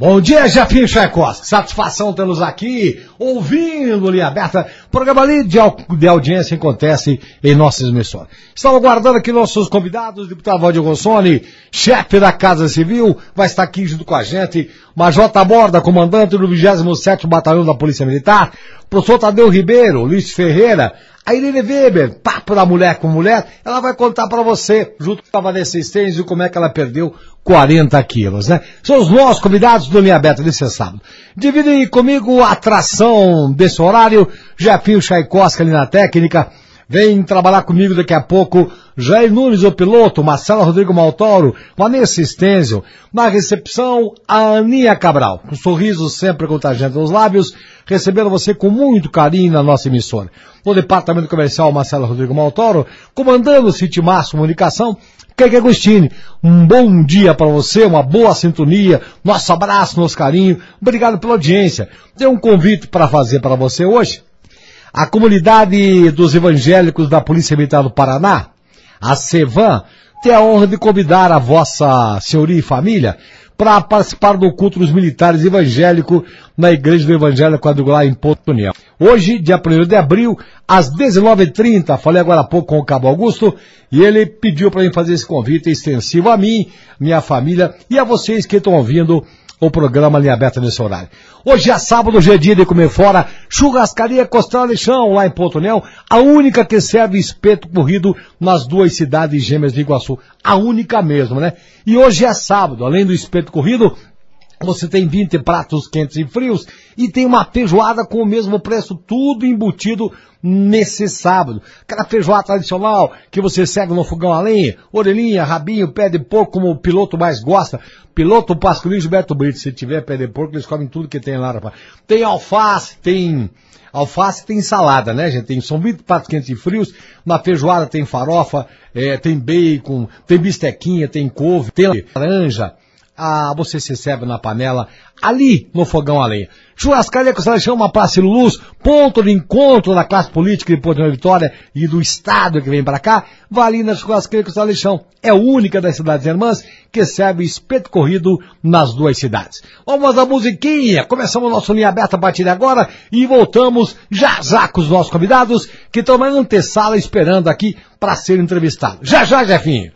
Bom dia, Jefinho Tchaikovsky. Satisfação tê-los aqui, ouvindo Linha Aberta, programa ali de, de audiência que acontece em nossas emissões. Estamos aguardando aqui nossos convidados, deputado Valdir Rossoni, chefe da Casa Civil, vai estar aqui junto com a gente, Major Taborda, comandante do 27º Batalhão da Polícia Militar, professor Tadeu Ribeiro, Luiz Ferreira, a Irene Weber, papo da mulher com mulher, ela vai contar para você, junto com a Vanessa Stenzio, como é que ela perdeu 40 quilos, né? São os nossos convidados do Linha Aberta desse sábado. Dividem comigo a atração desse horário, Jefinho Tchaikovsky ali na técnica, vem trabalhar comigo daqui a pouco, Jair Nunes, o piloto, Marcelo Rodrigo Maltoro, Vanessa Stenzio, na recepção, a Aninha Cabral, com um sorriso sempre contagiante nos lábios, recebendo você com muito carinho na nossa emissora. No departamento comercial, Marcelo Rodrigo Maltoro, comandando o City Márcio Comunicação, Keke Agostini, um bom dia para você, uma boa sintonia, nosso abraço, nosso carinho, obrigado pela audiência. Tem um convite para fazer para você hoje. A comunidade dos evangélicos da Polícia Militar do Paraná, a CEVAN, tem a honra de convidar a vossa senhoria e família para participar do culto dos militares evangélicos na Igreja do Evangelho Quadrangular em Porto União. Hoje, dia 1 de abril, às 19h30, falei agora há pouco com o Cabo Augusto, e ele pediu para mim fazer esse convite extensivo a mim, minha família e a vocês que estão ouvindo o programa Linha Aberta nesse horário. Hoje é sábado, hoje é dia de comer fora, churrascaria Costela de Chão, lá em Porto União, a única que serve espeto corrido nas duas cidades gêmeas de Iguaçu. A única mesmo, né? E hoje é sábado, além do espeto corrido, você tem 20 pratos quentes e frios e tem uma feijoada com o mesmo preço, tudo embutido nesse sábado. Aquela feijoada tradicional que você segue no fogão a lenha, orelhinha, rabinho, pé de porco, como o piloto mais gosta. Piloto Pascolinho Gilberto Brito, se tiver pé de porco, eles comem tudo que tem lá, rapaz. Tem alface, tem alface tem salada, né, gente? Tem, são 20 pratos quentes e frios. Na feijoada tem farofa, é, tem bacon, tem bistequinha, tem couve, tem laranja ah, você se serve na panela, ali no fogão a lenha. Churrascaria você chama Praça Luz, ponto de encontro da classe política de Porto Vitória e do Estado que vem para cá, vai ali na churrascaria você chão. É única das cidades irmãs que serve espeto corrido nas duas cidades. Vamos à musiquinha, começamos nosso linha aberta a partir de agora e voltamos já já com os nossos convidados que estão na antessala esperando aqui para ser entrevistados. Já já, Jefinho.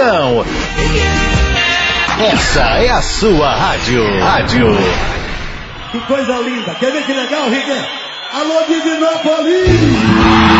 região. Essa é a sua rádio. Rádio. Que coisa linda. Quer ver que legal, Riquelme? Alô, Divinópolis!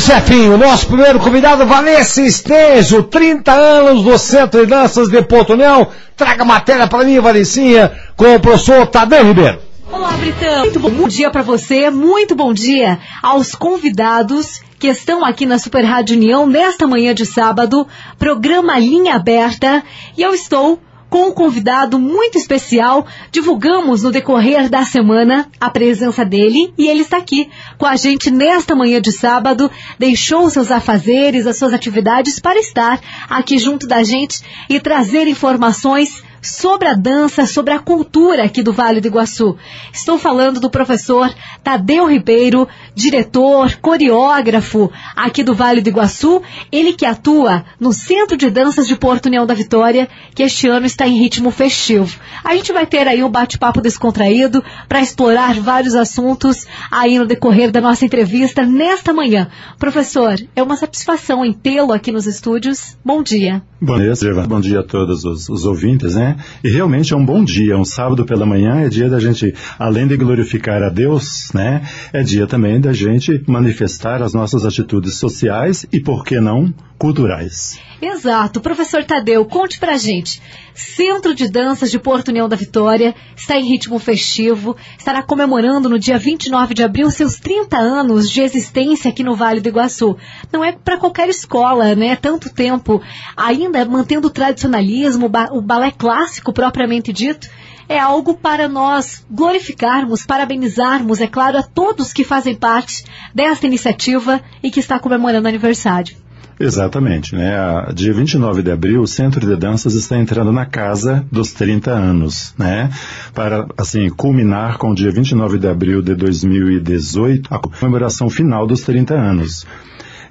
Chefinho, nosso primeiro convidado, Vanessa Estejo, 30 anos do Centro de Danças de Porto Neão. Traga matéria para mim, Vanessinha, com o professor Tadeu Ribeiro. Olá, Britão. Muito bom dia para você, muito bom dia aos convidados que estão aqui na Super Rádio União nesta manhã de sábado, programa Linha Aberta, e eu estou com um convidado muito especial. Divulgamos no decorrer da semana a presença dele e ele está aqui com a gente nesta manhã de sábado. Deixou seus afazeres, as suas atividades para estar aqui junto da gente e trazer informações sobre a dança, sobre a cultura aqui do Vale do Iguaçu. Estou falando do professor Tadeu Ribeiro, diretor, coreógrafo aqui do Vale do Iguaçu, ele que atua no Centro de Danças de Porto União da Vitória, que este ano está em ritmo festivo. A gente vai ter aí um bate-papo descontraído para explorar vários assuntos aí no decorrer da nossa entrevista nesta manhã. Professor, é uma satisfação em tê-lo aqui nos estúdios. Bom dia. Bom dia. Bom dia a todos os, os, ouvintes, né? E realmente é um bom dia, um sábado pela manhã é dia da gente, além de glorificar a Deus, né? É dia também da gente manifestar as nossas atitudes sociais e, por que não, culturais. Exato. Professor Tadeu, conte pra gente. Centro de Danças de Porto União da Vitória está em ritmo festivo, estará comemorando no dia 29 de abril seus 30 anos de existência aqui no Vale do Iguaçu. Não é para qualquer escola, né? Tanto tempo, ainda mantendo o tradicionalismo, o balé clássico propriamente dito é algo para nós glorificarmos, parabenizarmos, é claro, a todos que fazem parte desta iniciativa e que está comemorando aniversário. Exatamente, né? Dia 29 de abril, o Centro de Danças está entrando na casa dos 30 anos, né? Para, assim, culminar com o dia 29 de abril de 2018, a comemoração final dos 30 anos.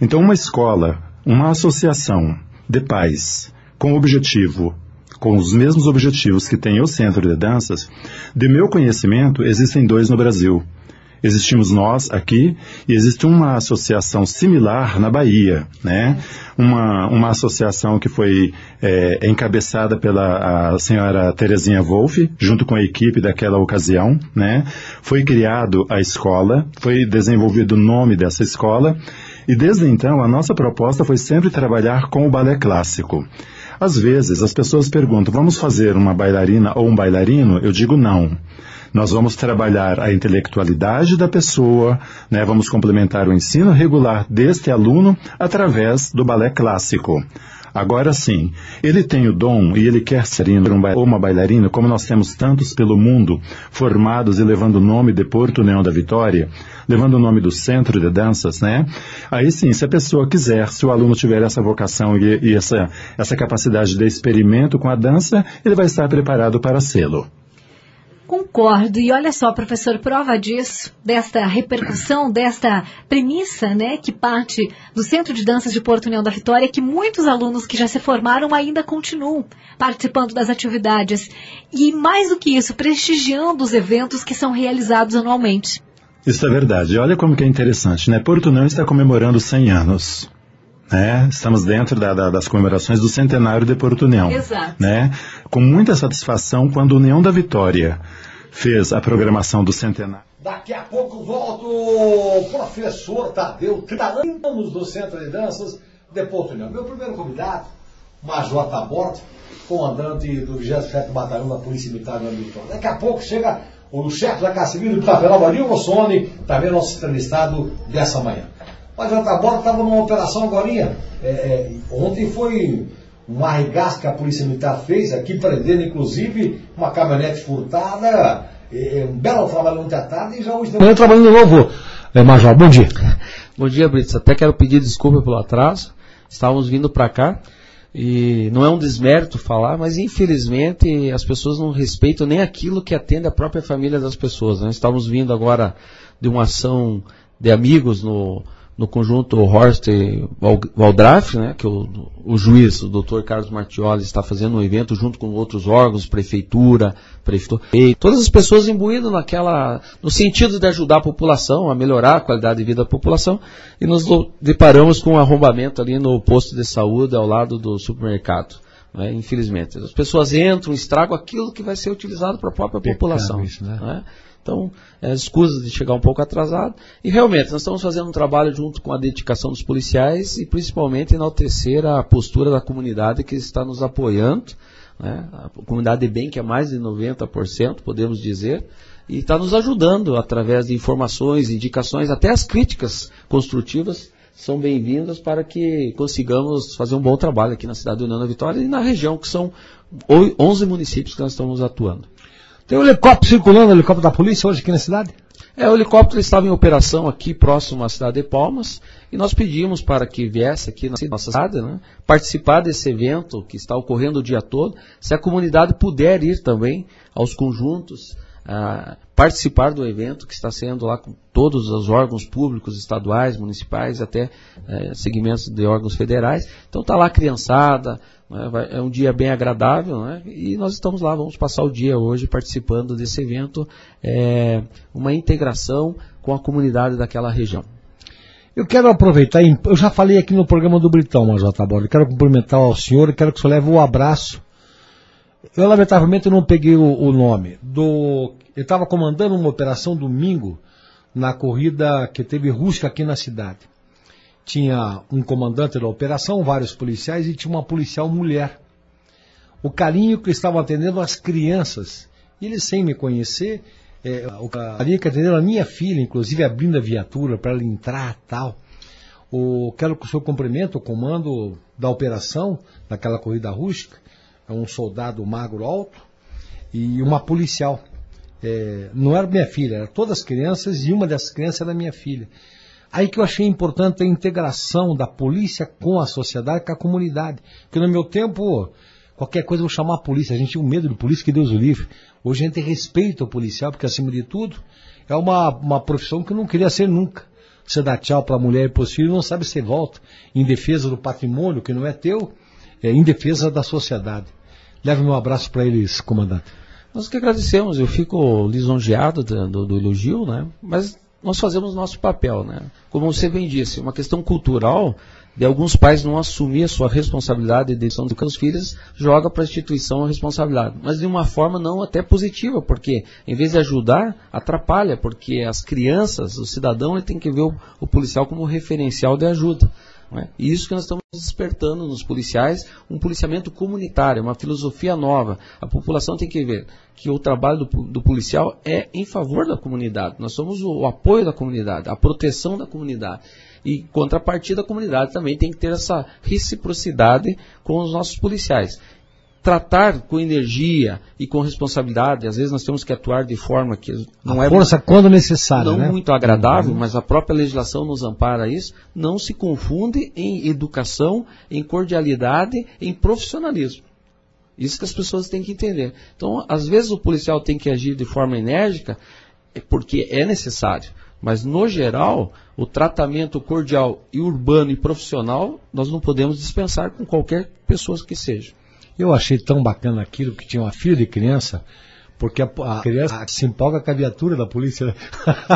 Então, uma escola, uma associação de pais com objetivo com os mesmos objetivos que tem o Centro de Danças, de meu conhecimento, existem dois no Brasil. Existimos nós aqui e existe uma associação similar na Bahia, né? Uma, uma associação que foi é, encabeçada pela senhora Terezinha Wolff, junto com a equipe daquela ocasião, né? Foi criado a escola, foi desenvolvido o nome dessa escola e desde então a nossa proposta foi sempre trabalhar com o balé clássico. Às vezes as pessoas perguntam, vamos fazer uma bailarina ou um bailarino? Eu digo não. Nós vamos trabalhar a intelectualidade da pessoa, né? vamos complementar o ensino regular deste aluno através do balé clássico. Agora sim, ele tem o dom e ele quer ser um ou uma bailarina, como nós temos tantos pelo mundo, formados e levando o nome de Porto União da Vitória, levando o nome do centro de danças, né? Aí sim, se a pessoa quiser, se o aluno tiver essa vocação e, e essa, essa capacidade de experimento com a dança, ele vai estar preparado para sê-lo. Concordo. E olha só, professor, prova disso, desta repercussão, desta premissa, né, que parte do Centro de Danças de Porto União da Vitória, que muitos alunos que já se formaram ainda continuam participando das atividades. E mais do que isso, prestigiando os eventos que são realizados anualmente. Isso é verdade. Olha como que é interessante, né? Porto União está comemorando 100 anos. Né? Estamos dentro da, da, das comemorações do centenário de Porto União. Exato. Né? Com muita satisfação quando União da Vitória fez a programação do centenário. Daqui a pouco volto o professor Tadeu, 30 anos do Centro de Danças de Porto União. Meu primeiro convidado, Major Taborto, comandante do 27 Batalhão da Polícia Militar do Vitória. Daqui a pouco chega o chefe da Casa Civil do Taperal, Marinho Rossoni, também nosso entrevistado dessa manhã. Mas o Taborto estava numa operação agora. É, é, ontem foi um arregaço que a Polícia Militar fez aqui, prendendo inclusive uma caminhonete furtada. É, é um belo trabalho ontem à tarde e já hoje. Amanhã trabalhando de novo, é, Major. Bom dia. Bom dia, Brits. Até quero pedir desculpa pelo atraso. Estávamos vindo para cá e não é um desmérito falar, mas infelizmente as pessoas não respeitam nem aquilo que atende a própria família das pessoas. Nós né? estamos vindo agora de uma ação de amigos no no conjunto Horst Waldraff, né, que o, o juiz, o doutor Carlos Martioli, está fazendo um evento junto com outros órgãos, prefeitura, prefeitura, e todas as pessoas imbuídas naquela, no sentido de ajudar a população, a melhorar a qualidade de vida da população, e nos deparamos com um arrombamento ali no posto de saúde ao lado do supermercado. Né, infelizmente. As pessoas entram, estragam aquilo que vai ser utilizado para a própria população. Isso, né? Né? Então, é, de chegar um pouco atrasado. E realmente, nós estamos fazendo um trabalho junto com a dedicação dos policiais e principalmente enaltecer a postura da comunidade que está nos apoiando. Né? A comunidade de bem, que é mais de 90%, podemos dizer, e está nos ajudando através de informações, indicações, até as críticas construtivas são bem-vindas para que consigamos fazer um bom trabalho aqui na cidade do União da Vitória e na região, que são 11 municípios que nós estamos atuando. Tem um helicóptero circulando, o helicóptero da polícia hoje aqui na cidade? É, o helicóptero estava em operação aqui próximo à cidade de Palmas e nós pedimos para que viesse aqui na nossa cidade, né, participar desse evento que está ocorrendo o dia todo. Se a comunidade puder ir também aos conjuntos, participar do evento que está sendo lá com todos os órgãos públicos, estaduais, municipais, até eh, segmentos de órgãos federais. Então está lá a criançada, né, vai- é um dia bem agradável né, e nós estamos lá, vamos passar o dia hoje participando desse evento, é, uma integração com a comunidade daquela região. Eu quero aproveitar, eu já falei aqui no programa do Britão, Major eu quero cumprimentar ao senhor quero que o senhor leve o abraço. Eu, lamentavelmente, não peguei o, o nome. Do, ele estava comandando uma operação domingo na corrida que teve rústica aqui na cidade. Tinha um comandante da operação, vários policiais e tinha uma policial mulher. O carinho que estavam atendendo as crianças. E eles, sem me conhecer, é, o carinho que atenderam a minha filha, inclusive abrindo a viatura para ela entrar tal. O, quero que o senhor cumprimente o comando da operação, daquela corrida rústica. É um soldado magro alto e uma policial. É, não era minha filha, eram todas crianças e uma dessas crianças era minha filha. Aí que eu achei importante a integração da polícia com a sociedade, com a comunidade. Porque no meu tempo, qualquer coisa eu vou chamar a polícia. A gente tinha um medo de polícia, que Deus o livre. Hoje a gente respeita o policial, porque acima de tudo, é uma, uma profissão que eu não queria ser nunca. Você dá tchau para a mulher e para os filhos, não sabe se volta. Em defesa do patrimônio, que não é teu, é em defesa da sociedade. Leve meu abraço para eles, comandante. Nós que agradecemos, eu fico lisonjeado do, do, elogio, né? mas nós fazemos nosso papel. Né? Como você bem disse, uma questão cultural de alguns pais não assumir a sua responsabilidade de educação dos filhos, joga para a instituição a responsabilidade. Mas de uma forma não até positiva, porque em vez de ajudar, atrapalha, porque as crianças, o cidadão, ele tem que ver o, o policial como referencial de ajuda. É? E isso que nós estamos despertando nos policiais, um policiamento comunitário, uma filosofia nova. A população tem que ver que o trabalho do, do policial é em favor da comunidade. Nós somos o, o apoio da comunidade, a proteção da comunidade. E contrapartida, a comunidade também tem que ter essa reciprocidade com os nossos policiais. Tratar com energia e com responsabilidade, às vezes nós temos que atuar de forma que não a é força quando necessário, não né? muito agradável, mas a própria legislação nos ampara isso, não se confunde em educação, em cordialidade, em profissionalismo. Isso que as pessoas têm que entender. Então, às vezes o policial tem que agir de forma enérgica, é porque é necessário. Mas, no geral, o tratamento cordial e urbano e profissional, nós não podemos dispensar com qualquer pessoa que seja. Eu achei tão bacana aquilo que tinha uma filha de criança, porque a, a criança se empolga com a viatura da polícia. né?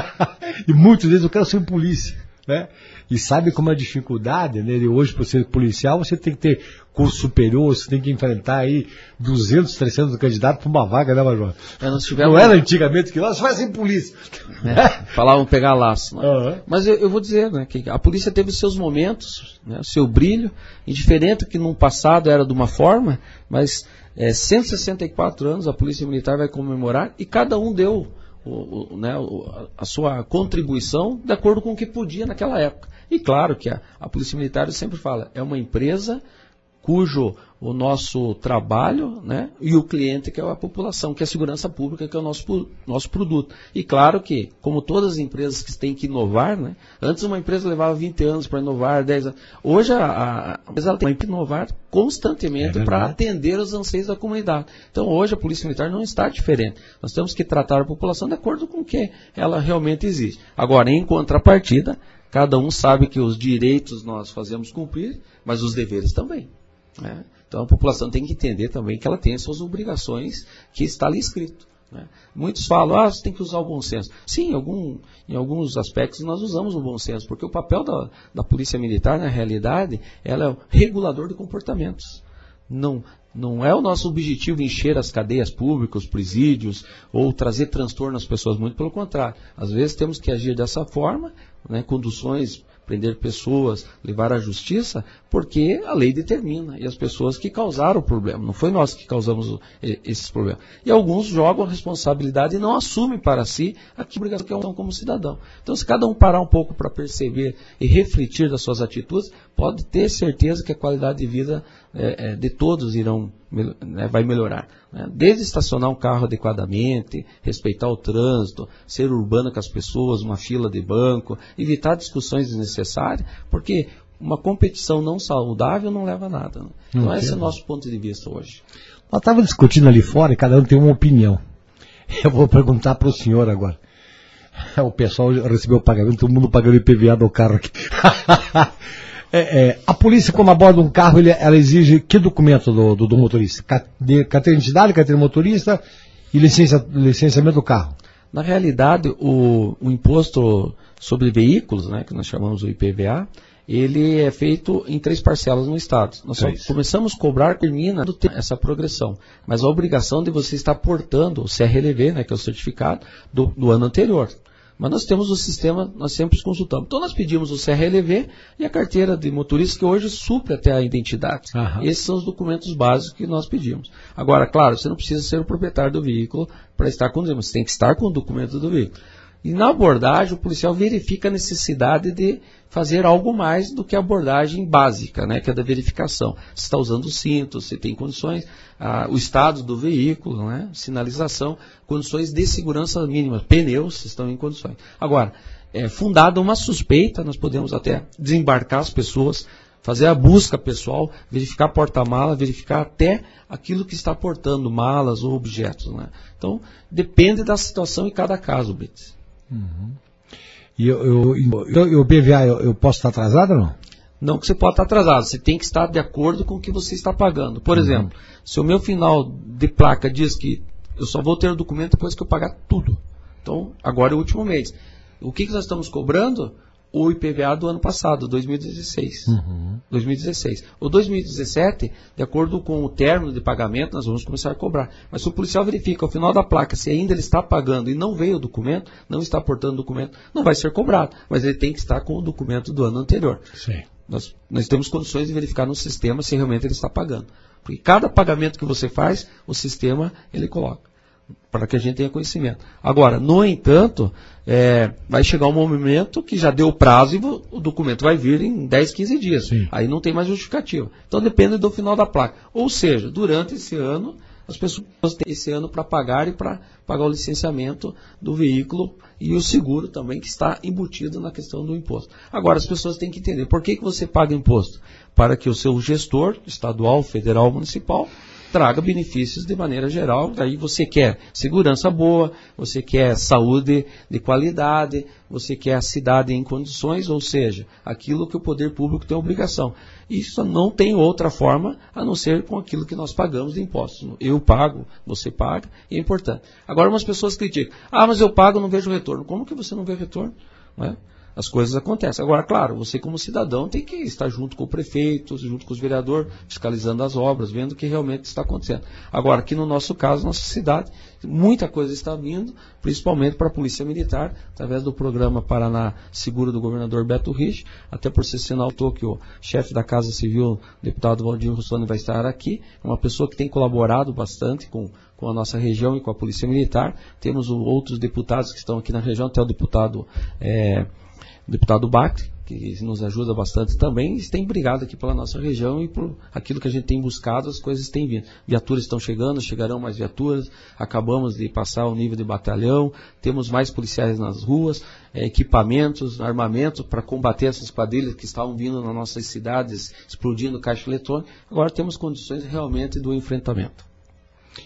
e muitos deles eu quero ser polícia. Né? E sabe como é a dificuldade, né? hoje, para ser policial, você tem que ter curso superior, você tem que enfrentar aí 200, 300 candidatos para uma vaga, né, Major? É, tivemos- Não era antigamente que nós fazem polícia. né? Falavam pegar laço. né? Aham. Mas eu, eu vou dizer né, que a polícia teve seus momentos, né, o seu brilho, indiferente que no passado era de uma forma, mas é, 164 anos a Polícia Militar vai comemorar e cada um deu o- o- né, a sua contribuição de acordo com o que podia naquela época. E claro que a, a Polícia Militar, sempre fala, é uma empresa cujo o nosso trabalho né, e o cliente que é a população, que é a segurança pública, que é o nosso, nosso produto. E claro que, como todas as empresas que têm que inovar, né, antes uma empresa levava 20 anos para inovar, 10 anos. Hoje a, a, empresa tem que inovar constantemente É para atender os anseios da comunidade. Então hoje a Polícia Militar não está diferente. Nós temos que tratar a população de acordo com o que ela realmente exige. Agora, em contrapartida, cada um sabe que os direitos nós fazemos cumprir, mas os deveres também. né? Então a população tem que entender também que ela tem as suas obrigações que está ali escrito. né? Muitos falam, ah, você tem que usar o bom senso. Sim, em, algum, em alguns aspectos nós usamos o bom senso, porque o papel da, da polícia militar, na realidade, ela é o regulador de comportamentos. Não, não é o nosso objetivo encher as cadeias públicas, os presídios, ou trazer transtorno às pessoas, muito pelo contrário. Às vezes temos que agir dessa forma, né, conduções, prender pessoas, levar à justiça, porque a lei determina, e as pessoas que causaram o problema, não foi nós que causamos esses problemas. E alguns jogam a responsabilidade e não assumem para si a que obrigação que é como cidadão. Então, se cada um parar um pouco para perceber e refletir das suas atitudes, pode ter certeza que a qualidade de vida eh, eh, de todos irão né, vai melhorar. né? Desde estacionar um carro adequadamente, respeitar o trânsito, ser urbano com as pessoas, uma fila de banco, evitar discussões desnecessárias, porque uma competição não saudável não leva a nada. né? Então Não esse é o nosso ponto de vista hoje. Nós estávamos discutindo ali fora e cada um tem uma opinião. Eu vou perguntar para o senhor agora. O pessoal recebeu o pagamento, todo mundo pagando IPVA do carro aqui. É, é, a polícia, quando aborda um carro, ele- ela exige que documento do, do- do motorista? Carteira de identidade, carteira de motorista e licença, licenciamento do carro. Na realidade, o, o imposto sobre veículos, né, que nós chamamos o IPVA, ele é feito em três parcelas no Estado. Nós só Três. começamos a cobrar, termina essa progressão. Mas a obrigação de você estar portando o CRLV, né, que é o certificado, do, do ano anterior. Mas nós temos o sistema, nós sempre consultamos. Então nós pedimos o CRLV e a carteira de motorista, que hoje supre até a identidade. Aham. Esses são os documentos básicos que nós pedimos. Agora, claro, você não precisa ser o proprietário do veículo para estar conduzindo, você tem que estar com o documento do veículo. E na abordagem, o policial verifica a necessidade de fazer algo mais do que a abordagem básica, né, que é da verificação. Se está usando o cinto, se tem condições, ah, o estado do veículo, né, sinalização, condições de segurança mínimas, pneus estão em condições. Agora, é, fundada uma suspeita, nós podemos até desembarcar as pessoas, fazer a busca pessoal, verificar porta-mala, verificar até aquilo que está portando, malas ou objetos. Né? Então, depende da situação em cada caso, Brits. E eu, eu, eu- o PVA, eu, eu posso estar atrasado ou não? Não que você pode estar atrasado, você tem que estar de acordo com o que você está pagando. Por exemplo, se o meu final de placa diz que eu só vou ter o documento depois que eu pagar tudo. Então, agora é o último mês. O que, que nós estamos cobrando? O IPVA do ano passado, 2016. 2016. O 2017, de acordo com o término de pagamento, nós vamos começar a cobrar. Mas se o policial verifica ao final da placa se ainda ele está pagando e não veio o documento, não está portando o documento, não vai ser cobrado. Mas ele tem que estar com o documento do ano anterior. Sim. Nós, nós temos condições de verificar no sistema se realmente ele está pagando. Porque cada pagamento que você faz, o sistema ele coloca. Para que a gente tenha conhecimento. Agora, no entanto, é, vai chegar um momento que já deu o prazo e o documento vai vir em 10, 15 dias. Sim. Aí não tem mais justificativa. Então depende do final da placa. Ou seja, durante esse ano, as pessoas têm esse ano para pagar e para pagar o licenciamento do veículo e o seguro também, que está embutido na questão do imposto. Agora, as pessoas têm que entender por que, que você paga imposto? Para que o seu gestor, estadual, federal, municipal, traga benefícios de maneira geral. Daí você quer segurança boa, você quer saúde de qualidade, você quer a cidade em condições, ou seja, aquilo que o poder público tem obrigação. Isso não tem outra forma a não ser com aquilo que nós pagamos de impostos. Eu pago, você paga, e é importante. Agora, umas pessoas criticam: ah, mas eu pago, não vejo retorno. Como que você não vê retorno? Não é? As coisas acontecem. Agora, claro, você como cidadão tem que estar junto com o prefeito, junto com os vereadores, fiscalizando as obras, vendo o que realmente está acontecendo. Agora, aqui no nosso caso, nossa cidade, muita coisa está vindo, principalmente para a Polícia Militar, através do programa Paraná Seguro do governador Beto Rich, até por ser sinal que o chefe da Casa Civil, deputado Valdir Russoni, vai estar aqui, uma pessoa que tem colaborado bastante com, com a nossa região e com a Polícia Militar. Temos outros deputados que estão aqui na região, até o deputado o deputado Bacri, que nos ajuda bastante também, tem brigado aqui pela nossa região e por aquilo que a gente tem buscado, as coisas têm vindo. Viaturas estão chegando, chegarão mais viaturas, acabamos de passar o nível de batalhão, temos mais policiais nas ruas, eh, equipamentos, armamentos para combater essas quadrilhas que estavam vindo nas nossas cidades, explodindo caixa eletrônica. Agora temos condições realmente do enfrentamento.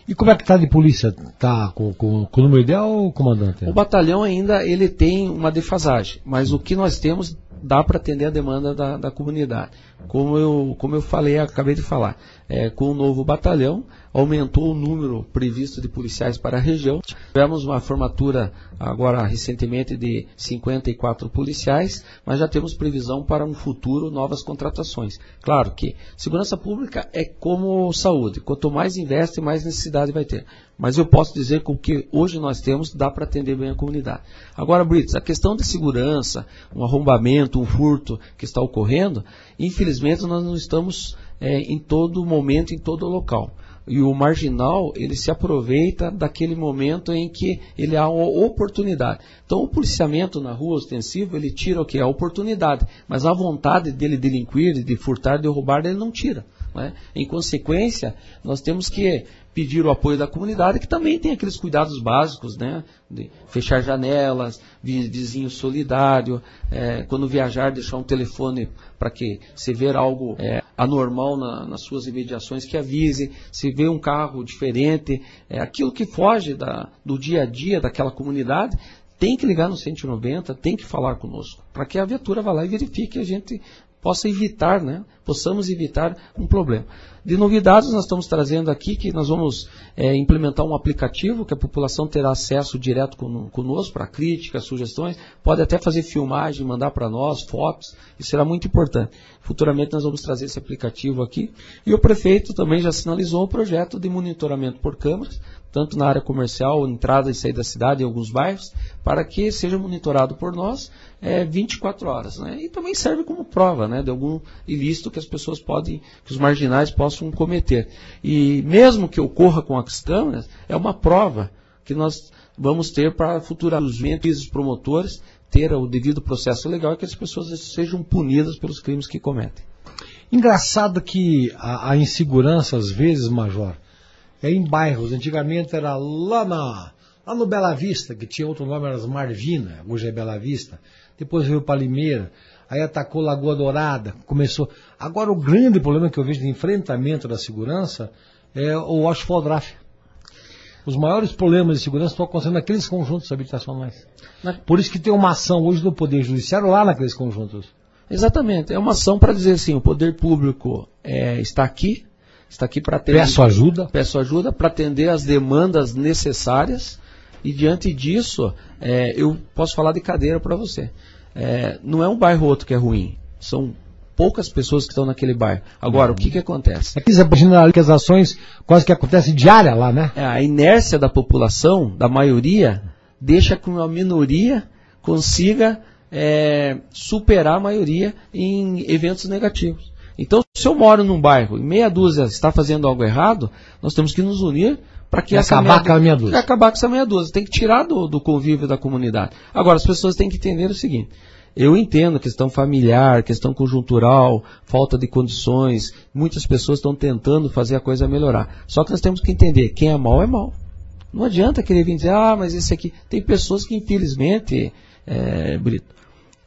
E como é que tá de polícia? Tá com, com, com o número ideal, comandante? O batalhão ainda ele tem uma defasagem, mas o que nós temos dá para atender a demanda da, da comunidade. Como eu, como eu falei, acabei de falar, é, com o novo batalhão, aumentou o número previsto de policiais para a região. Tivemos uma formatura agora recentemente de 54 policiais, mas já temos previsão para um futuro novas contratações. Claro que segurança pública é como saúde, quanto mais investe, mais necessidade vai ter. Mas eu posso dizer que o que hoje nós temos dá para atender bem a comunidade. Agora, Brits, a questão de segurança, um arrombamento, um furto que está ocorrendo, infelizmente nós não estamos é, em todo momento, em todo local. E o marginal, ele se aproveita daquele momento em que ele há uma oportunidade. Então, o policiamento na rua ostensivo, ele tira o que? A oportunidade. Mas a vontade dele delinquir, de furtar, de roubar, ele não tira. Né? Em consequência, nós temos que pedir o apoio da comunidade, que também tem aqueles cuidados básicos, né? De fechar janelas, vi- vizinho solidário, é, quando viajar, deixar um telefone para que se ver algo é, anormal na- nas suas imediações, que avise, se vê um carro diferente, é, aquilo que foge da- do dia a dia daquela comunidade, tem que ligar no 190, tem que falar conosco, para que a viatura vá lá e verifique e a gente possa evitar, né? Possamos evitar um problema. De novidades, nós estamos trazendo aqui que nós vamos é, implementar um aplicativo que a população terá acesso direto cono- conosco para críticas, sugestões, pode até fazer filmagem, mandar para nós fotos, isso será muito importante. Futuramente nós vamos trazer esse aplicativo aqui. E o prefeito também já sinalizou o projeto de monitoramento por câmeras, tanto na área comercial, entrada e saída da cidade, em alguns bairros, para que seja monitorado por nós é, 24 horas. Né? E também serve como prova né, de algum ilícito que as pessoas podem, que os marginais possam cometer. E mesmo que ocorra com as câmeras, é uma prova que nós vamos ter para futuramente os promotores ter o devido processo legal e que as pessoas sejam punidas pelos crimes que cometem. Engraçado que a, a insegurança, às vezes, Major, em bairros. Antigamente era lá, na, lá no Bela Vista, que tinha outro nome, era as Marvina, hoje é Bela Vista. Depois veio para Limeira, aí atacou Lagoa Dourada, começou. Agora o grande problema que eu vejo de enfrentamento da segurança é o asfaldrafe. Os maiores problemas de segurança estão acontecendo naqueles conjuntos habitacionais. Na- Por isso que tem uma ação hoje do Poder Judiciário lá naqueles conjuntos. Exatamente, é uma ação para dizer assim, o poder público é, está aqui, está aqui para atender. Peço ajuda. peço ajuda para atender as demandas necessárias e diante disso é, eu posso falar de cadeira para você. É, não é um bairro ou outro que é ruim, são poucas pessoas que estão naquele bairro. Agora, o que, que acontece? Aqui você imagina que as ações quase que acontecem diária lá, né? É, a inércia da população, da maioria, deixa com a minoria consiga é, superar a maioria em eventos negativos. Então, se eu moro num bairro e meia dúzia está fazendo algo errado, nós temos que nos unir para que E essa acabar com a meia dúzia. acabar com essa meia dúzia. Tem que tirar do, do convívio da comunidade. Agora, as pessoas têm que entender o seguinte. Eu entendo questão familiar, questão conjuntural, falta de condições. Muitas pessoas estão tentando fazer a coisa melhorar. Só que nós temos que entender, quem é mal é mal. Não adianta querer vir dizer, ah, mas esse aqui. Tem pessoas que, infelizmente, é, Brito,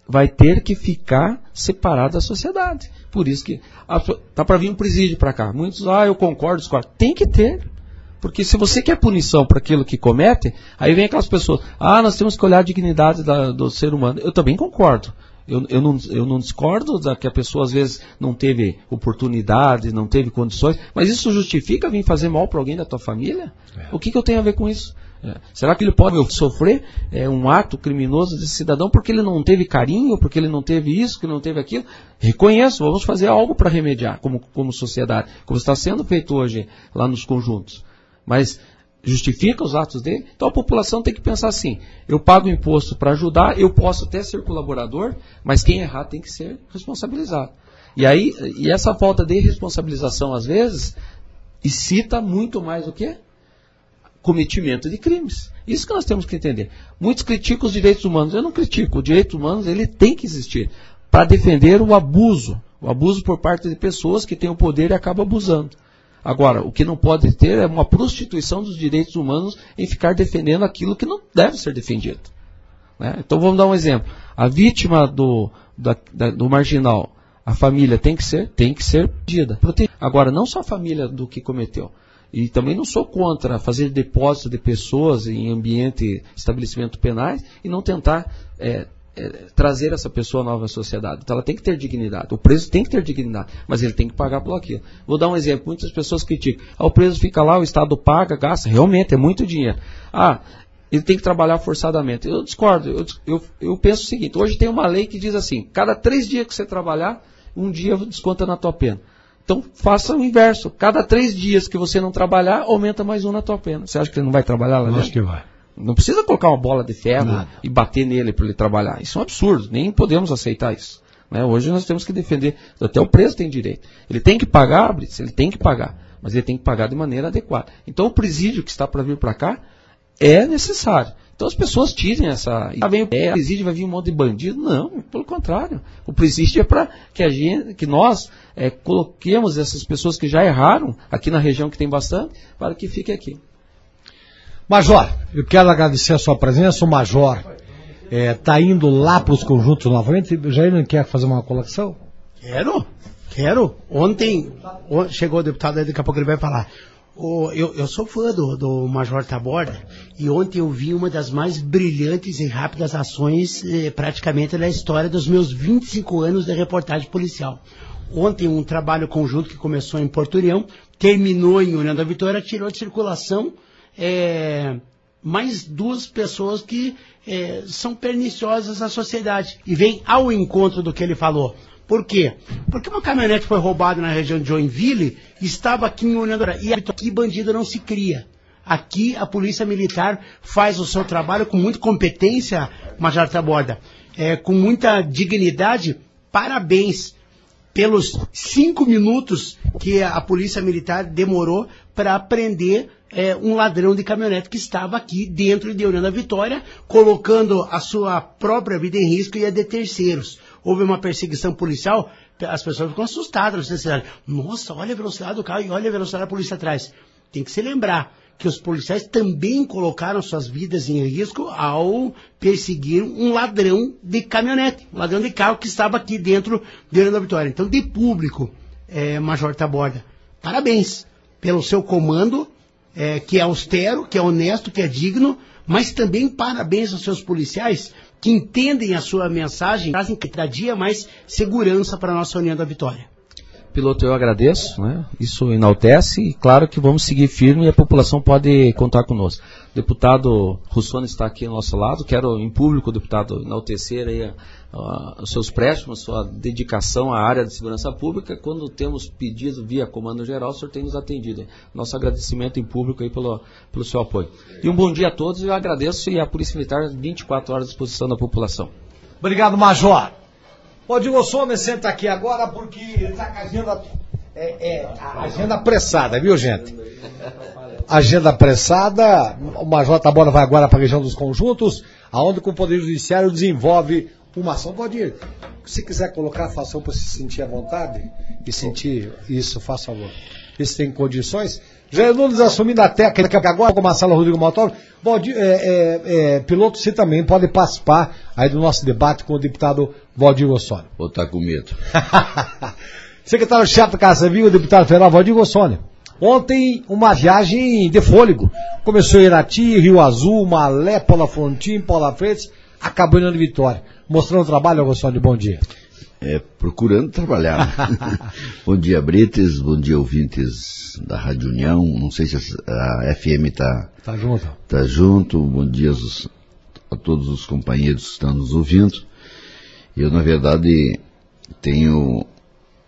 vai ter que ficar separado da sociedade. Por isso que. a- Tá para vir um presídio para cá. Muitos, ah, eu concordo, discordo. Tem que ter. Porque se você quer punição para aquilo que comete, aí vem aquelas pessoas, ah, nós temos que olhar a dignidade da- do ser humano. Eu também concordo. Eu, eu, não, eu não discordo da que a pessoa às vezes não teve oportunidade, não teve condições, mas isso justifica vir fazer mal para alguém da tua família? O que, que eu tenho a ver com isso? É, Será que ele pode sofrer é, um ato criminoso desse cidadão porque ele não teve carinho, porque ele não teve isso, que não teve aquilo? Reconheço, vamos fazer algo para remediar como, como sociedade, como está sendo feito hoje lá nos conjuntos. Mas justifica os atos dele? Então a população tem que pensar assim: eu pago imposto para ajudar, eu posso até ser colaborador, mas quem errar tem que ser responsabilizado. E aí, e essa falta de responsabilização, às vezes, excita muito mais o quê? Cometimento de crimes. Isso que nós temos que entender. Muitos criticam os direitos humanos. Eu não critico. O direito humano ele tem que existir para defender o abuso, o abuso por parte de pessoas que têm o poder e acabam abusando. Agora, o que não pode ter é uma prostituição dos direitos humanos em ficar defendendo aquilo que não deve ser defendido. né? Então vamos dar um exemplo. A vítima do, da- da- do marginal, a família tem que ser, tem que ser protegida. Agora, não só a família do que cometeu. E também não sou contra fazer depósito de pessoas em ambiente, estabelecimento penais e não tentar é, é, trazer essa pessoa nova à sociedade. Então ela tem que ter dignidade. O preso tem que ter dignidade, mas ele tem que pagar por aquilo. Vou dar um exemplo. Muitas pessoas criticam. Ah, o preso fica lá, o Estado paga, gasta. Realmente, é muito dinheiro. Ah, ele tem que trabalhar forçadamente. Eu discordo. Eu, eu, eu penso o seguinte: hoje tem uma lei que diz assim: cada três dias que você trabalhar, um dia desconta na tua pena. Então faça o inverso. Cada três dias que você não trabalhar, aumenta mais um na tua pena. Você acha que ele não vai trabalhar lá dentro? acho que vai. Não precisa colocar uma bola de ferro Nada. e bater nele para ele trabalhar. Isso é um absurdo. Nem podemos aceitar isso. né? Hoje nós temos que defender. Até o preso tem direito. Ele tem que pagar, Brits, ele tem que pagar. Mas ele tem que pagar de maneira adequada. Então o presídio que está para vir para cá é necessário. Então as pessoas tirem essa. Ah, vem o presídio, vai vir um monte de bandido. Não, pelo contrário. O presídio é para que a gente, que nós é, coloquemos essas pessoas que já erraram, aqui na região que tem bastante, para que fiquem aqui. Major, eu quero agradecer a sua presença. O Major está indo lá para os conjuntos novamente. Já ele quer fazer uma colocação? Quero, quero. Ontem on- chegou o deputado aí, daqui a pouco ele vai falar. O- eu, eu sou fã do, do Major Taborda e ontem eu vi uma das mais brilhantes e rápidas ações eh, praticamente da história dos meus 25 anos de reportagem policial. Ontem um trabalho conjunto que começou em Porto União, terminou em União da Vitória, tirou de circulação eh, mais duas pessoas que eh, são perniciosas na sociedade e vem ao encontro do que ele falou. Por quê? Porque uma caminhonete foi roubada na região de Joinville, estava aqui em Vitória. E aqui bandido não se cria. Aqui a polícia militar faz o seu trabalho com muita competência, Major Taborda, é, com muita dignidade. Parabéns pelos cinco minutos que a polícia militar demorou para prender é, um ladrão de caminhonete que estava aqui dentro de da Vitória, colocando a sua própria vida em risco e a de terceiros. Houve uma perseguição policial, as pessoas ficam assustadas. na cidade. Nossa, olha a velocidade do carro e olha a velocidade da polícia atrás. Tem que se lembrar que os policiais também colocaram suas vidas em risco ao perseguir um ladrão de caminhonete, um ladrão de carro que estava aqui dentro de União da Vitória. Então, de público, eh, Major Taborda, parabéns pelo seu comando, eh, que é austero, que é honesto, que é digno, mas também parabéns aos seus policiais que entendem a sua mensagem, trazem cada dia mais segurança para a nossa União da Vitória. Piloto, eu agradeço, né? Isso enaltece e claro que vamos seguir firme e a população pode contar conosco. O deputado Russone está aqui ao nosso lado, quero em público, deputado, enaltecer aí os seus préstimos, sua dedicação à área de segurança pública. Quando temos pedido via Comando Geral, o senhor tem nos atendido. Nosso agradecimento em público aí pelo, pelo seu apoio. E um bom dia a todos, eu agradeço e a Polícia Militar 24 horas à disposição da população. Obrigado, Major. Pode o Sommer senta aqui agora porque está com a agenda, é, é, a agenda apressada, viu, gente? Agenda apressada. O Major Tabola vai agora para a região dos conjuntos, aonde com o Poder Judiciário desenvolve uma ação. Pode ir. Se quiser colocar, faça para se sentir à vontade e sentir isso, faça favor. Se tem condições. Jair Nunes assumindo a técnica agora com Marcelo Rodrigo Motor. De- é, é, é, piloto, você também pode participar aí do nosso debate com o deputado Valdir Gossoni. Vou estar com medo. Secretário-chefe da Casa Civil, o deputado federal Valdir Gossoni. Ontem, uma viagem de fôlego. Começou em Irati, Rio Azul, Malé, Paula Frontin, Paula Freitas, acabou em Vitória. Mostrando o trabalho, Gossoni, bom dia. É, procurando trabalhar. bom dia, Brites. Bom dia, ouvintes da Rádio União. Não sei se a, a FM está Tá junto. tá junto. Bom dia aos- a todos os companheiros que estão nos ouvindo. Eu, na verdade, tenho,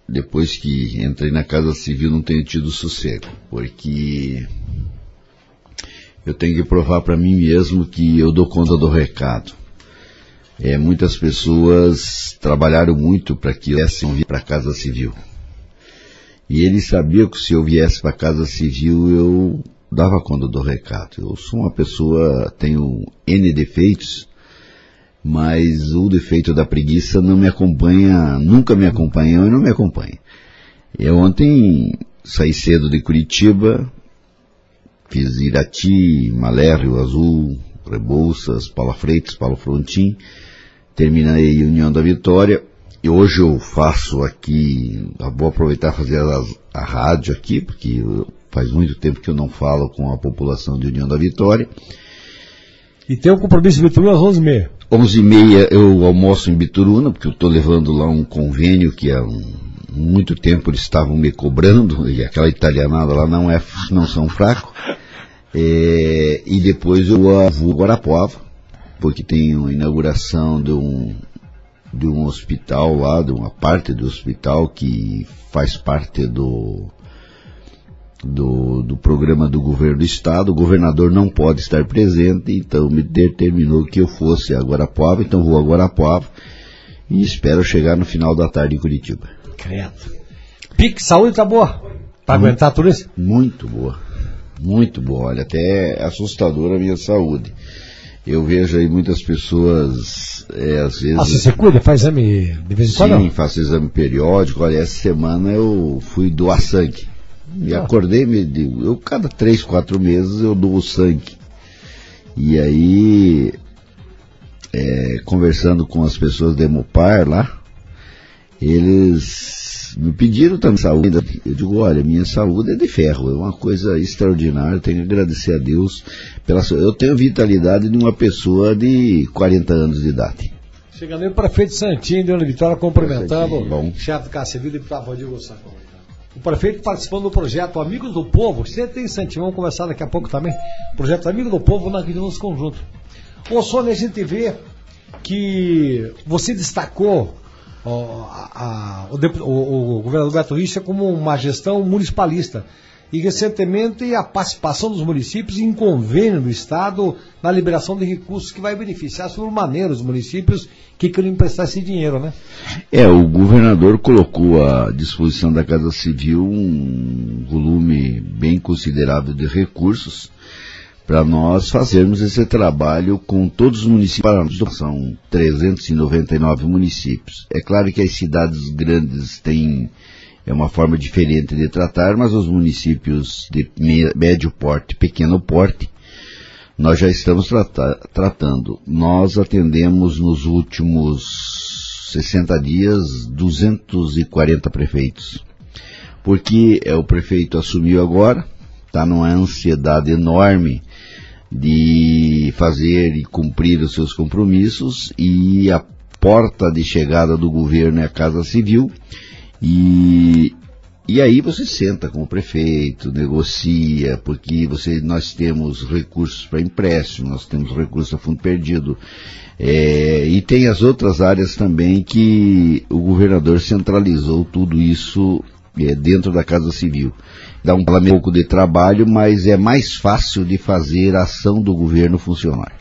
depois que entrei na Casa Civil, não tenho tido sossego, porque eu tenho que provar para mim mesmo que eu dou conta do recado. É, muitas pessoas trabalharam muito para que eu viesse vir para a Casa Civil. E eles sabiam que se eu viesse para a Casa Civil eu dava conta do recado. Eu sou uma pessoa, tenho N defeitos, mas o defeito da preguiça não me acompanha, nunca me acompanhou e não me acompanha. Eu ontem saí cedo de Curitiba, fiz Irati, Malé, Rio Azul, Rebouças, Paula Freitas, Paulo Frontin, terminei União da Vitória, e hoje eu faço aqui, vou aproveitar fazer a, a rádio aqui, porque faz muito tempo que eu não falo com a população de União da Vitória. E tem um compromisso de Vitorino às 11h30. 11 e meia eu almoço em Bituruna, porque eu estou levando lá um convênio que há um- muito tempo eles estavam me cobrando, e aquela italianada lá não, é, não são fracos. É, e depois eu vou a Guarapuava, porque tem a inauguração de um, de um hospital lá, de uma parte do hospital que faz parte do, do, do programa do governo do estado. O governador não pode estar presente, então me determinou que eu fosse a Guarapuava, então vou a Guarapuava e espero chegar no final da tarde em Curitiba. Credo. Pique, saúde tá boa? Pra aguentar tudo isso? Muito boa. Muito boa. Olha, até é assustadora a minha saúde. Eu vejo aí muitas pessoas, é, às vezes. Ah, você se cuida? Faz exame de vez em quando? Sim, faço exame periódico. Olha, essa semana eu fui doar sangue. Me Ah. acordei, me digo, eu cada três, quatro meses eu dou sangue. E aí, é, conversando com as pessoas da Hemopar lá, eles me pediram também saúde. Eu digo, olha, minha saúde é de ferro, é uma coisa extraordinária, tenho que agradecer a Deus pela. Eu tenho a vitalidade de uma pessoa de 40 anos de idade. Chegando aí o prefeito Santinho, deu vitória cumprimentando o chefe do Cacevil, deputado Valdir Gonçalves. O prefeito participando do projeto Amigos do Povo. Você tem Santinho, vamos conversar daqui a pouco também. Projeto Amigos do Povo na nos Conjunto. Ô Sônia, a gente vê que você destacou a- a- o, o- o governador Beto Richa como uma gestão municipalista. E recentemente a participação dos municípios em convênio do Estado na liberação de recursos que vai beneficiar sobremaneira os municípios que querem emprestar esse dinheiro, né? É, o governador colocou à disposição da Casa Civil um volume bem considerável de recursos para nós fazermos esse trabalho com todos os municípios. São 399 municípios. É claro que as cidades grandes têm é uma forma diferente de tratar, mas os municípios de médio porte, pequeno porte, nós já estamos trata- tratando. Nós atendemos nos últimos 60 dias 240 prefeitos. Porque é, o prefeito assumiu agora, está numa ansiedade enorme de fazer e cumprir os seus compromissos e a porta de chegada do governo é a Casa Civil e e aí você senta com o prefeito, negocia, porque você, nós temos recursos para empréstimo, nós temos recursos a fundo perdido. É, e tem as outras áreas também que o governador centralizou tudo isso é, dentro da Casa Civil. Dá um pouco de trabalho, mas é mais fácil de fazer a ação do governo funcionar.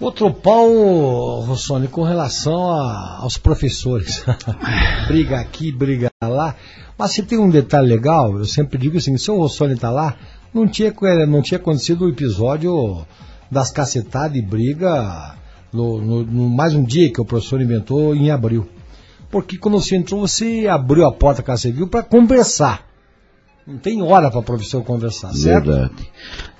Outro pau, Rossoni, com relação a- aos professores. briga aqui, briga lá. Mas se tem um detalhe legal, eu sempre digo assim, se o Rossoni tá lá, não tinha, co- não tinha acontecido o episódio das cacetadas e briga no, no- no mais um dia que o professor inventou em abril. Porque quando você entrou, você abriu a porta que você viu para conversar. Não tem hora para o professor conversar, certo? Verdade.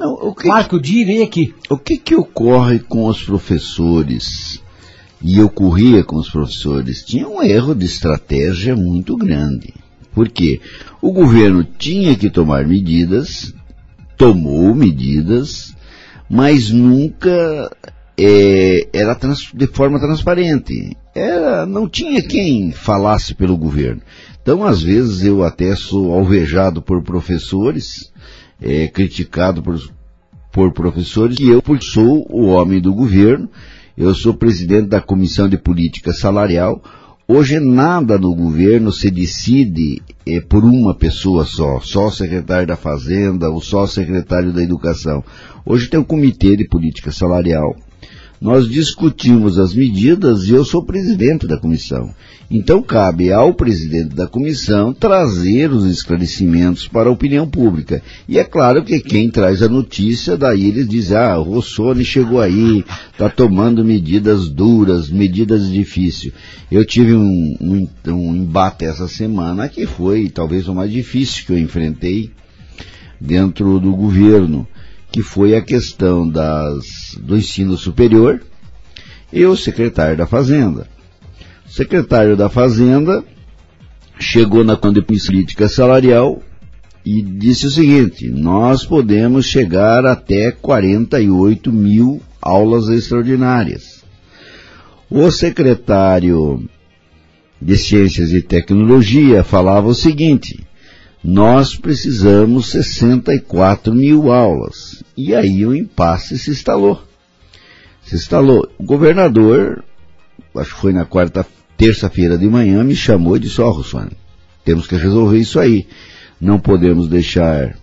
Não, o que, Marco, direi aqui. O que que ocorre com os professores? E ocorria com os professores? Tinha um erro de estratégia muito grande. Por quê? O governo tinha que tomar medidas, tomou medidas, mas nunca é, era trans- de forma transparente. Era, não tinha quem falasse pelo governo. Então, às vezes, eu até sou alvejado por professores, é, criticado por, por professores, e eu, sou o homem do governo, eu sou presidente da Comissão de Política Salarial. Hoje nada no governo se decide eh, por uma pessoa só, só o secretário da Fazenda ou só o secretário da Educação. Hoje tem o Comitê de Política Salarial. Nós discutimos as medidas e eu sou presidente da comissão. Então cabe ao presidente da comissão trazer os esclarecimentos para a opinião pública. E é claro que quem traz a notícia, daí eles dizem, ah, o Rossoni chegou aí, está tomando medidas duras, medidas difíceis. Eu tive um, um, um embate essa semana que foi talvez o mais difícil que eu enfrentei dentro do governo, que foi a questão das, do ensino superior e o secretário da Fazenda. O secretário da Fazenda chegou na Política Salarial e disse o seguinte, nós podemos chegar até 48 mil aulas extraordinárias. O secretário de Ciências e Tecnologia falava o seguinte, nós precisamos 64 mil aulas. E aí o impasse se instalou. Se instalou. O governador, acho que foi na quarta, terça-feira de manhã, me chamou e disse, ó, oh, Russone, temos que resolver isso aí. Não podemos deixar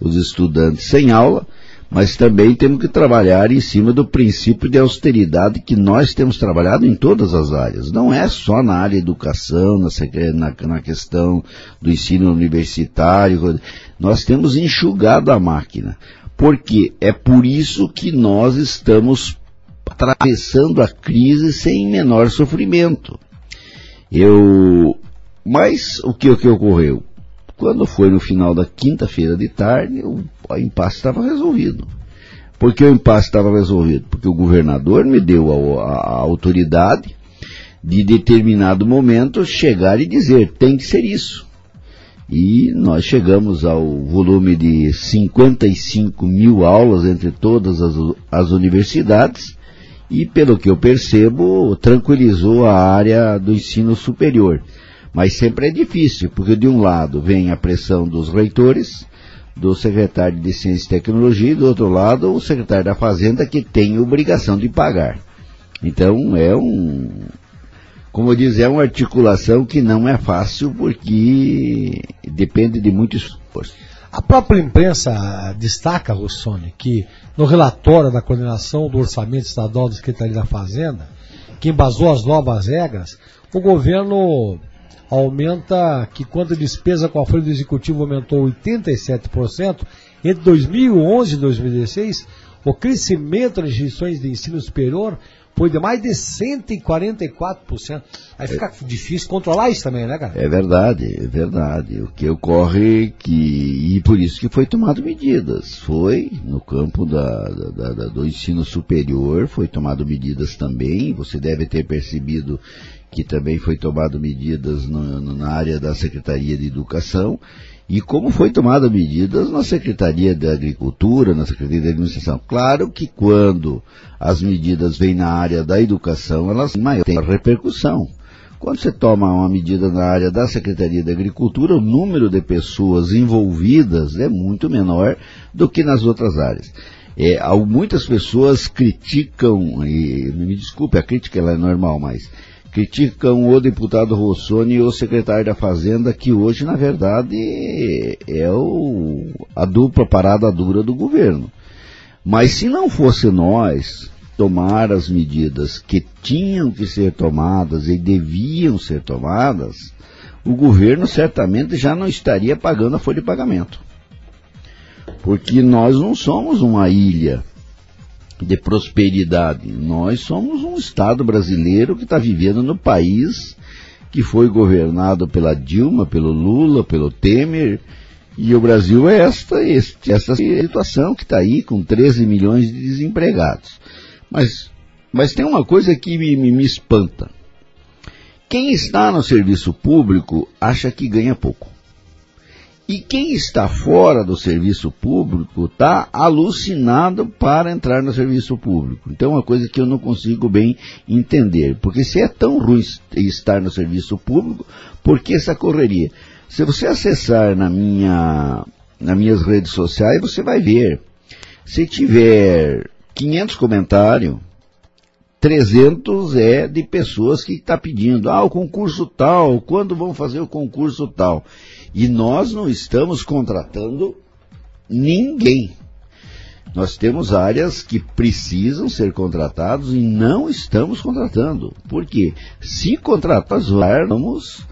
os estudantes sem aula, mas também temos que trabalhar em cima do princípio de austeridade que nós temos trabalhado em todas as áreas. Não é só na área de educação, na, na, questão do ensino universitário. Nós temos enxugado a máquina. Porque é por isso que nós estamos atravessando a crise sem menor sofrimento. Eu, mas o que, o que ocorreu? Quando foi no final da quinta-feira de tarde, o, impasse estava resolvido. Por que o impasse estava resolvido? Porque o governador me deu a, a, a autoridade de determinado momento chegar e dizer tem que ser isso. E nós chegamos ao volume de 55 mil aulas entre todas as, as universidades e, pelo que eu percebo, tranquilizou a área do ensino superior. Mas sempre é difícil, porque de um lado vem a pressão dos reitores, do secretário de Ciência e Tecnologia, e do outro lado o secretário da Fazenda, que tem obrigação de pagar. Então é um, como diz, é uma articulação que não é fácil porque depende de muito esforço. A própria imprensa destaca, Rossoni, que no relatório da coordenação do Orçamento Estadual da Secretaria da Fazenda, que embasou as novas regras, o governo aumenta que quando a despesa com a folha do executivo aumentou 87%, entre 2011 e 2016, o crescimento das instituições de ensino superior foi de mais de 144%. Aí fica difícil controlar isso também, né, cara? É verdade, é verdade. O que ocorre é que, e por isso que foi tomado medidas. Foi no campo da, da, da, do ensino superior, foi tomado medidas também. Você deve ter percebido que também foi tomado medidas no, no, na área da Secretaria de Educação e como foi tomada medidas na Secretaria da Agricultura, na Secretaria da Administração. Claro que quando as medidas vêm na área da educação, elas têm maior repercussão. Quando você toma uma medida na área da Secretaria da Agricultura, o número de pessoas envolvidas é muito menor do que nas outras áreas. É, muitas pessoas criticam, e me desculpe, a crítica ela é normal, mas criticam o deputado Rossoni e o secretário da Fazenda, que hoje, na verdade, é o, a dupla parada dura do governo. Mas se não fosse nós tomar as medidas que tinham que ser tomadas e deviam ser tomadas, o governo certamente já não estaria pagando a folha de pagamento. Porque nós não somos uma ilha de prosperidade. Nós somos um Estado brasileiro que está vivendo no país que foi governado pela Dilma, pelo Lula, pelo Temer, e o Brasil é esta, este, esta situação que está aí com 13 milhões de desempregados. Mas, mas tem uma coisa que me, me, me espanta. Quem está no serviço público acha que ganha pouco. E quem está fora do serviço público está alucinado para entrar no serviço público. Então é uma coisa que eu não consigo bem entender. Porque se é tão ruim estar no serviço público, por que essa correria? Se você acessar na minha, nas minhas redes sociais, você vai ver. Se tiver 500 comentários, 300 é de pessoas que estão tá pedindo, ah, o concurso tal, quando vão fazer o concurso tal? E nós não estamos contratando ninguém. Nós temos áreas que precisam ser contratados e não estamos contratando. Por quê? Se contratarmos,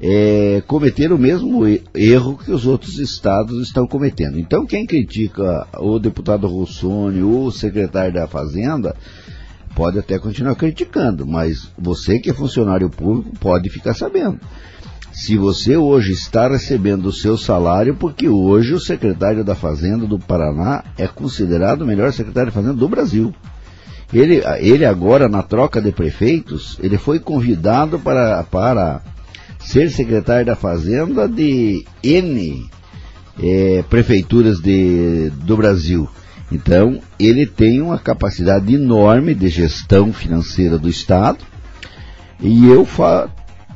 é, cometer o mesmo erro que os outros estados estão cometendo. Então, quem critica o deputado Rossoni ou o secretário da Fazenda, pode até continuar criticando, mas você que é funcionário público pode ficar sabendo se você hoje está recebendo o seu salário, porque hoje o secretário da Fazenda do Paraná é considerado o melhor secretário de Fazenda do Brasil. Ele, ele agora, na troca de prefeitos, ele foi convidado para, para ser secretário da Fazenda de N é, prefeituras de, do Brasil. Então, ele tem uma capacidade enorme de gestão financeira do Estado. E eu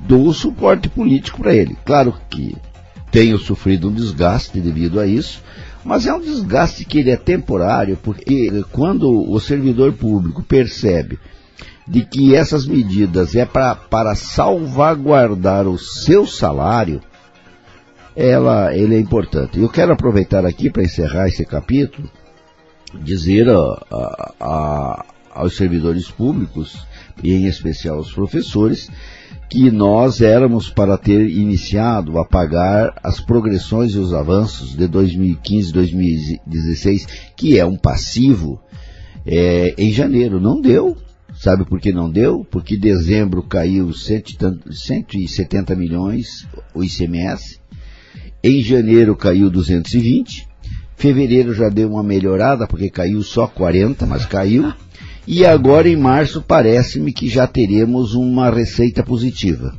dou suporte político para ele. Claro que tenho sofrido um desgaste devido a isso, mas é um desgaste que ele é temporário, porque quando o servidor público percebe de que essas medidas é pra, para salvaguardar o seu salário, ela, ele é importante. Eu quero aproveitar aqui para encerrar esse capítulo, dizer a, a, a, aos servidores públicos, e em especial aos professores, que nós éramos para ter iniciado a pagar as progressões e os avanços de 2015 2016, que é um passivo, é, em janeiro. Não deu. Sabe por que não deu? Porque dezembro caiu cento e tan- 170 milhões o ICMS, em janeiro caiu 220, fevereiro já deu uma melhorada, porque caiu só 40, mas caiu. E agora em março parece-me que já teremos uma receita positiva.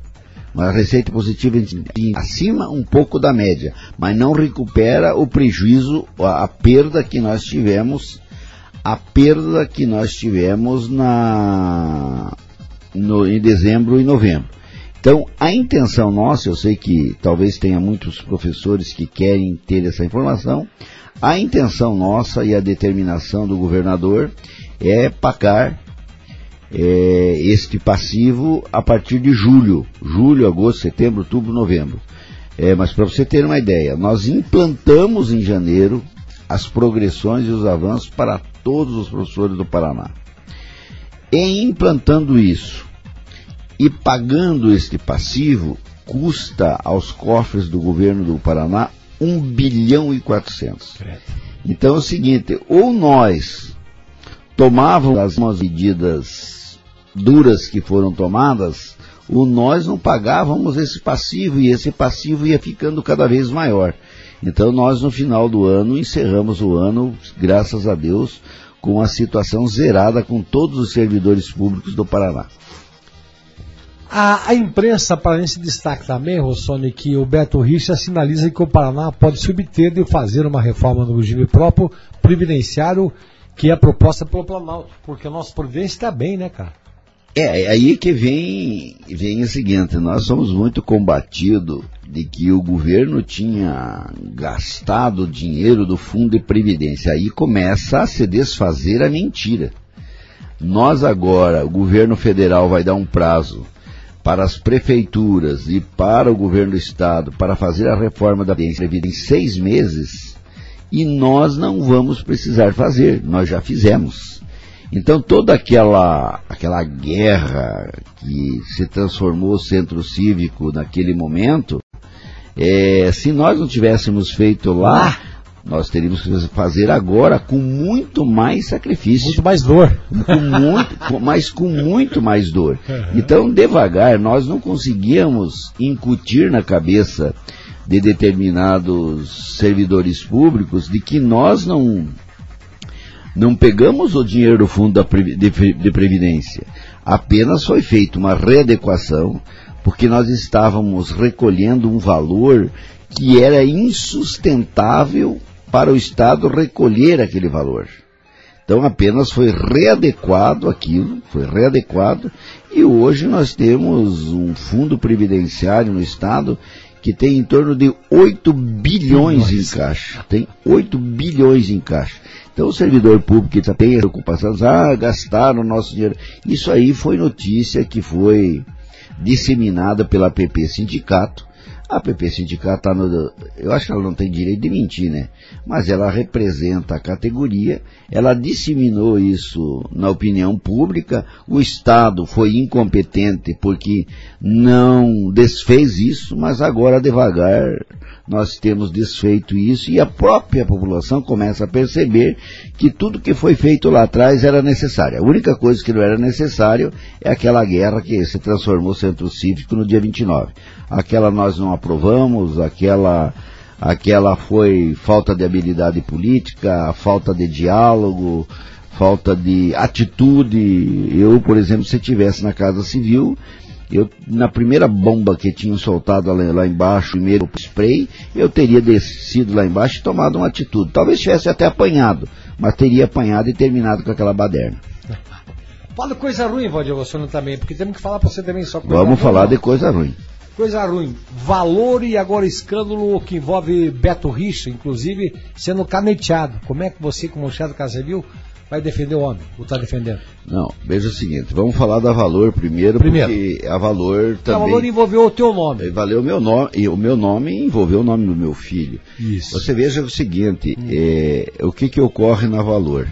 Uma receita positiva em- acima um pouco da média, mas não recupera o prejuízo, a, a perda que nós tivemos, a perda que nós tivemos na no- em dezembro e novembro. Então, a intenção nossa, eu sei que talvez tenha muitos professores que querem ter essa informação, a intenção nossa e a determinação do governador é pagar é, este passivo a partir de julho, julho, agosto, setembro, outubro, novembro. É, mas para você ter uma ideia, nós implantamos em janeiro as progressões e os avanços para todos os professores do Paraná. Em implantando isso e pagando este passivo, custa aos cofres do governo do Paraná 1 bilhão e 400. Então é o seguinte, ou nós tomávamos as medidas duras que foram tomadas, ou nós não pagávamos esse passivo e esse passivo ia ficando cada vez maior. Então nós no final do ano encerramos o ano, graças a Deus, com a situação zerada com todos os servidores públicos do Paraná. A, a imprensa paranense destaca também, Rossoni, que o Beto Richa sinaliza que o Paraná pode se obter de fazer uma reforma no regime próprio previdenciário que é proposta pelo Planalto, porque a nossa Previdência está bem, né, cara? É, é aí que vem, vem o seguinte, nós somos muito combatidos de que o governo tinha gastado dinheiro do fundo de previdência. Aí começa a se desfazer a mentira. Nós agora, o governo federal vai dar um prazo para as prefeituras e para o governo do estado para fazer a reforma da previdência em seis meses e nós não vamos precisar fazer, nós já fizemos. Então toda aquela, aquela guerra que se transformou o centro cívico naquele momento, é, se nós não tivéssemos feito lá, nós teríamos que fazer agora com muito mais sacrifício. Muito mais dor. Com muito, com- mas com muito mais dor. Então, devagar, nós não conseguíamos incutir na cabeça de determinados servidores públicos de que nós não não pegamos o dinheiro do fundo de previdência. Apenas foi feita uma readequação, porque nós estávamos recolhendo um valor que era insustentável para o Estado recolher aquele valor. Então apenas foi readequado aquilo, foi readequado, e hoje nós temos um fundo previdenciário no Estado que tem em torno de 8 bilhões em caixa. Tem 8 bilhões em caixa. Então o servidor público que tem a preocupação, ah, gastaram o nosso dinheiro. Isso aí foi notícia que foi disseminada pela PP Sindicato. A PP Sindicato está no. Eu acho que ela não tem direito de mentir, né? Mas ela representa a categoria, ela disseminou isso na opinião pública, o Estado foi incompetente porque não desfez isso, mas agora devagar nós temos desfeito isso e a própria população começa a perceber que tudo que foi feito lá atrás era necessário. A única coisa que não era necessário é aquela guerra que se transformou centro cívico no dia 29. Aquela nós não aprovamos, aquela aquela foi falta de habilidade política, falta de diálogo, falta de atitude. Eu, por exemplo, se estivesse na Casa Civil, eu, na primeira bomba que tinham soltado lá, lá embaixo, primeiro spray, eu teria descido lá embaixo e tomado uma atitude. Talvez tivesse até apanhado, mas teria apanhado e terminado com aquela baderna. Fala coisa ruim, Valdir Rossoni, também, porque temos que falar pra você também só coisa Vamos ruim, falar não. de coisa ruim. Coisa ruim. Valor e agora escândalo que envolve Beto Richa, inclusive sendo caneteado. Como é que você, como chefe do Casa Civil, vai defender o homem? Ou está defendendo? Não, veja o seguinte, vamos falar da Valor primeiro, Primeiro. porque a Valor o também... valor envolveu o teu nome. Eh, Valeu o meu nome, e o meu nome envolveu o nome do meu filho. Isso. Você veja o seguinte, eh, o que que ocorre na Valor?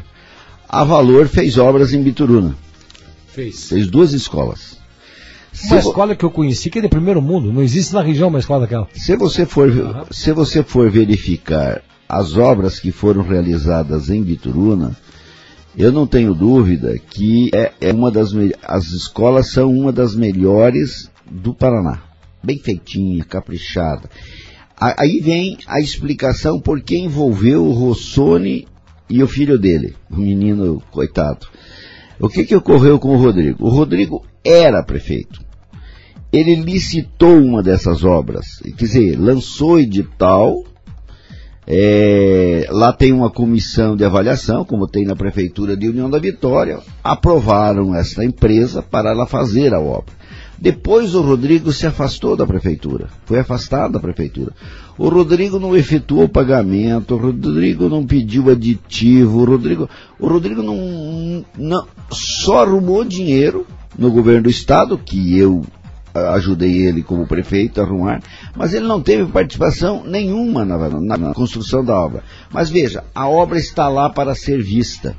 A Valor fez obras em Bituruna, Fez. fez duas escolas. Se Uma vo- escola que eu conheci que é de primeiro mundo, não existe na região uma escola daquela. Se você for, se você for verificar as obras que foram realizadas em Bituruna, eu não tenho dúvida que é, é uma das as escolas são uma das melhores do Paraná, bem feitinha, caprichada. Aí vem a explicação por que envolveu o Rossoni e o filho dele, o menino coitado. O que, que ocorreu com o Rodrigo? O Rodrigo era prefeito ele licitou uma dessas obras, quer dizer, lançou edital, é, lá tem uma comissão de avaliação, como tem na Prefeitura de União da Vitória, aprovaram essa empresa para ela fazer a obra. Depois o Rodrigo se afastou da Prefeitura, foi afastado da Prefeitura. O Rodrigo não efetuou pagamento, o Rodrigo não pediu aditivo, o Rodrigo, o Rodrigo não, não só arrumou dinheiro no governo do Estado, que eu ajudei ele como prefeito a arrumar, mas ele não teve participação nenhuma na, na- na construção da obra. Mas veja, a obra está lá para ser vista.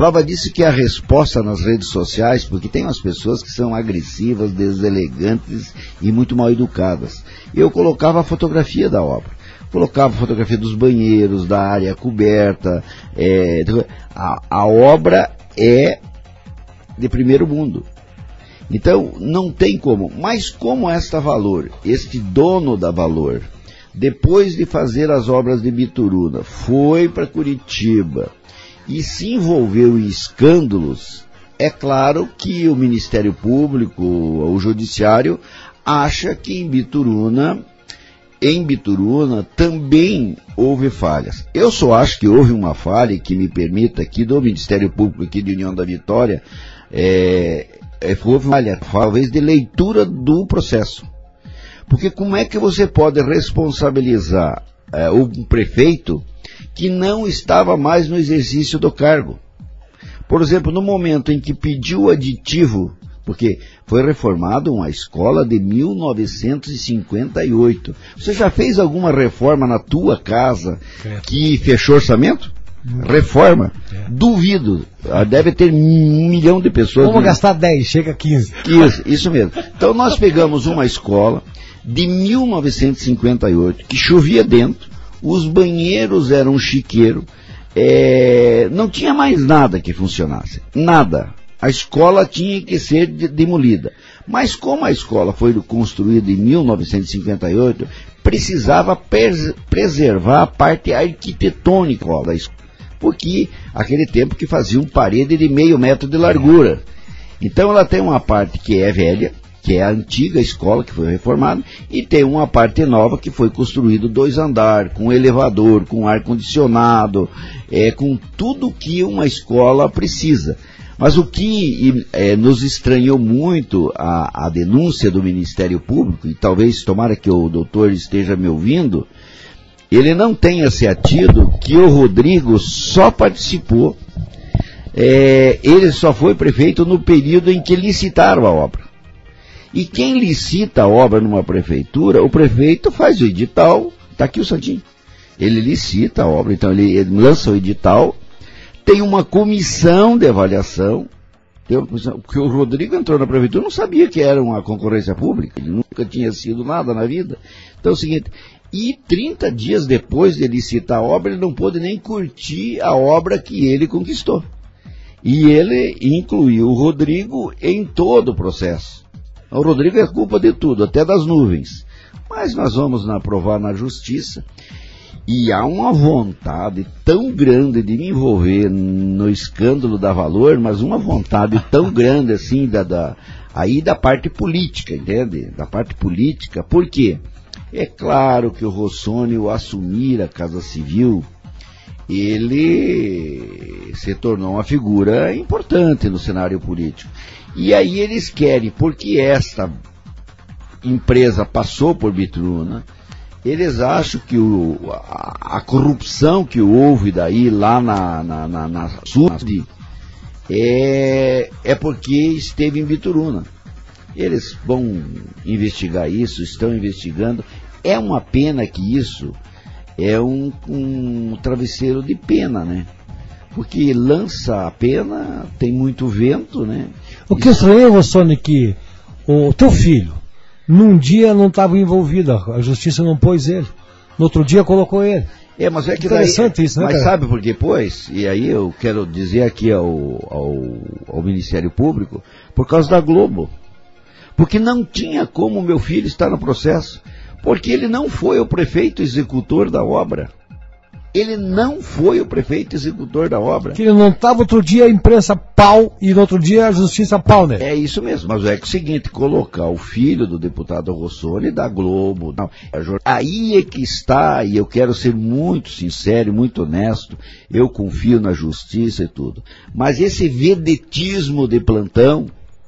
Prova disso que a resposta nas redes sociais, porque tem umas pessoas que são agressivas, deselegantes e muito mal educadas. Eu colocava a fotografia da obra. Colocava a fotografia dos banheiros, da área coberta. é, a, a obra é de primeiro mundo. Então, não tem como. Mas como esta Valor, este dono da Valor, depois de fazer as obras de Bituruna, foi para Curitiba e se envolveu em escândalos, é claro que o Ministério Público, o Judiciário, acha que em Bituruna, em Bituruna também houve falhas. Eu só acho que houve uma falha que me permita aqui do Ministério Público aqui de União da Vitória, é, é, houve uma falha, talvez de leitura do processo. Porque como é que você pode responsabilizar é, o prefeito que não estava mais no exercício do cargo? Por exemplo, no momento em que pediu aditivo, porque foi reformada uma escola de 1958. Você já fez alguma reforma na tua casa que fechou orçamento? Reforma? Duvido. Ah, Deve ter um milhão de pessoas. Vamos gastar 10, chega a 15. isso, isso mesmo. Então nós pegamos uma escola de 1958 que chovia dentro, os banheiros eram chiqueiro, é, não tinha mais nada que funcionasse, nada. A escola tinha que ser de- demolida. Mas como a escola foi construída em 1958, precisava pres- preservar a parte arquitetônica da escola. Porque aquele tempo que faziam parede de meio metro de largura. Então ela tem uma parte que é velha, que é a antiga escola que foi reformada, e tem uma parte nova que foi construído dois andares, com elevador, com ar condicionado, é, com tudo que uma escola precisa. Mas o que eh, nos estranhou muito a, a denúncia do Ministério Público, e talvez tomara que o doutor esteja me ouvindo, ele não tenha se atido que o Rodrigo só participou, é, ele só foi prefeito no período em que licitaram a obra. E quem licita a obra numa prefeitura, o prefeito faz o edital, está aqui o Santinho. Ele licita a obra, então ele, ele lança o edital, tem uma comissão de avaliação, porque o Rodrigo entrou na prefeitura não sabia que era uma concorrência pública, ele nunca tinha sido nada na vida. Então é o seguinte, e 30 dias depois de licitar a obra, ele não pôde nem curtir a obra que ele conquistou. E ele incluiu o Rodrigo em todo o processo. O Rodrigo é culpa de tudo, até das nuvens. Mas nós vamos na- provar na justiça. E há uma vontade tão grande de me envolver no escândalo da Valor, mas uma vontade tão grande assim da, da aí da parte política, entende? Da parte política. Por quê? É claro que o Rossoni, ao assumir a Casa Civil, ele se tornou uma figura importante no cenário político. E aí eles querem, porque esta empresa passou por Bitruna, eles acham que o, a, a corrupção que houve daí lá na, na, na, na SUD é, é porque esteve em Bituruna. Eles vão investigar isso, estão investigando. É uma pena que isso é um, um travesseiro de pena, né? Porque lança a pena, tem muito vento, né? O que eu estranhei, Rossoni, que o teu filho, num dia não estava envolvido, a justiça não pôs ele. No outro dia colocou ele. É, mas é que daí, Interessante isso, né, Mas cara? sabe por que pôs? E aí eu quero dizer aqui ao, ao, ao Ministério Público, por causa da Globo. Porque não tinha como meu filho estar no processo. Porque ele não foi o prefeito executor da obra. Ele não foi o prefeito executor da obra. Que ele não estava outro dia a imprensa pau e no outro dia a justiça pau, né? É isso mesmo, mas é que é o seguinte, colocar o filho do deputado Rossoni da Globo, não, é aí é que está, e eu quero ser muito sincero, e muito honesto, eu confio na justiça e tudo, mas esse vedetismo de plantão,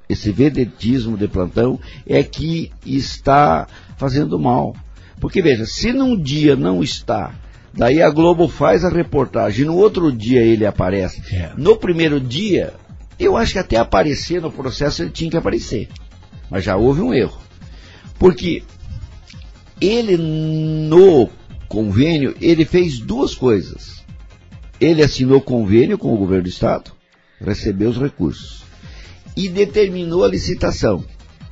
esse vedetismo de plantão é que está fazendo mal. Porque veja, se num dia não está, daí a Globo faz a reportagem, no outro dia ele aparece. É. No primeiro dia, eu acho que até aparecer no processo ele tinha que aparecer. Mas já houve um erro. Porque ele no convênio, ele fez duas coisas. Ele assinou convênio com o governo do estado, recebeu os recursos e determinou a licitação.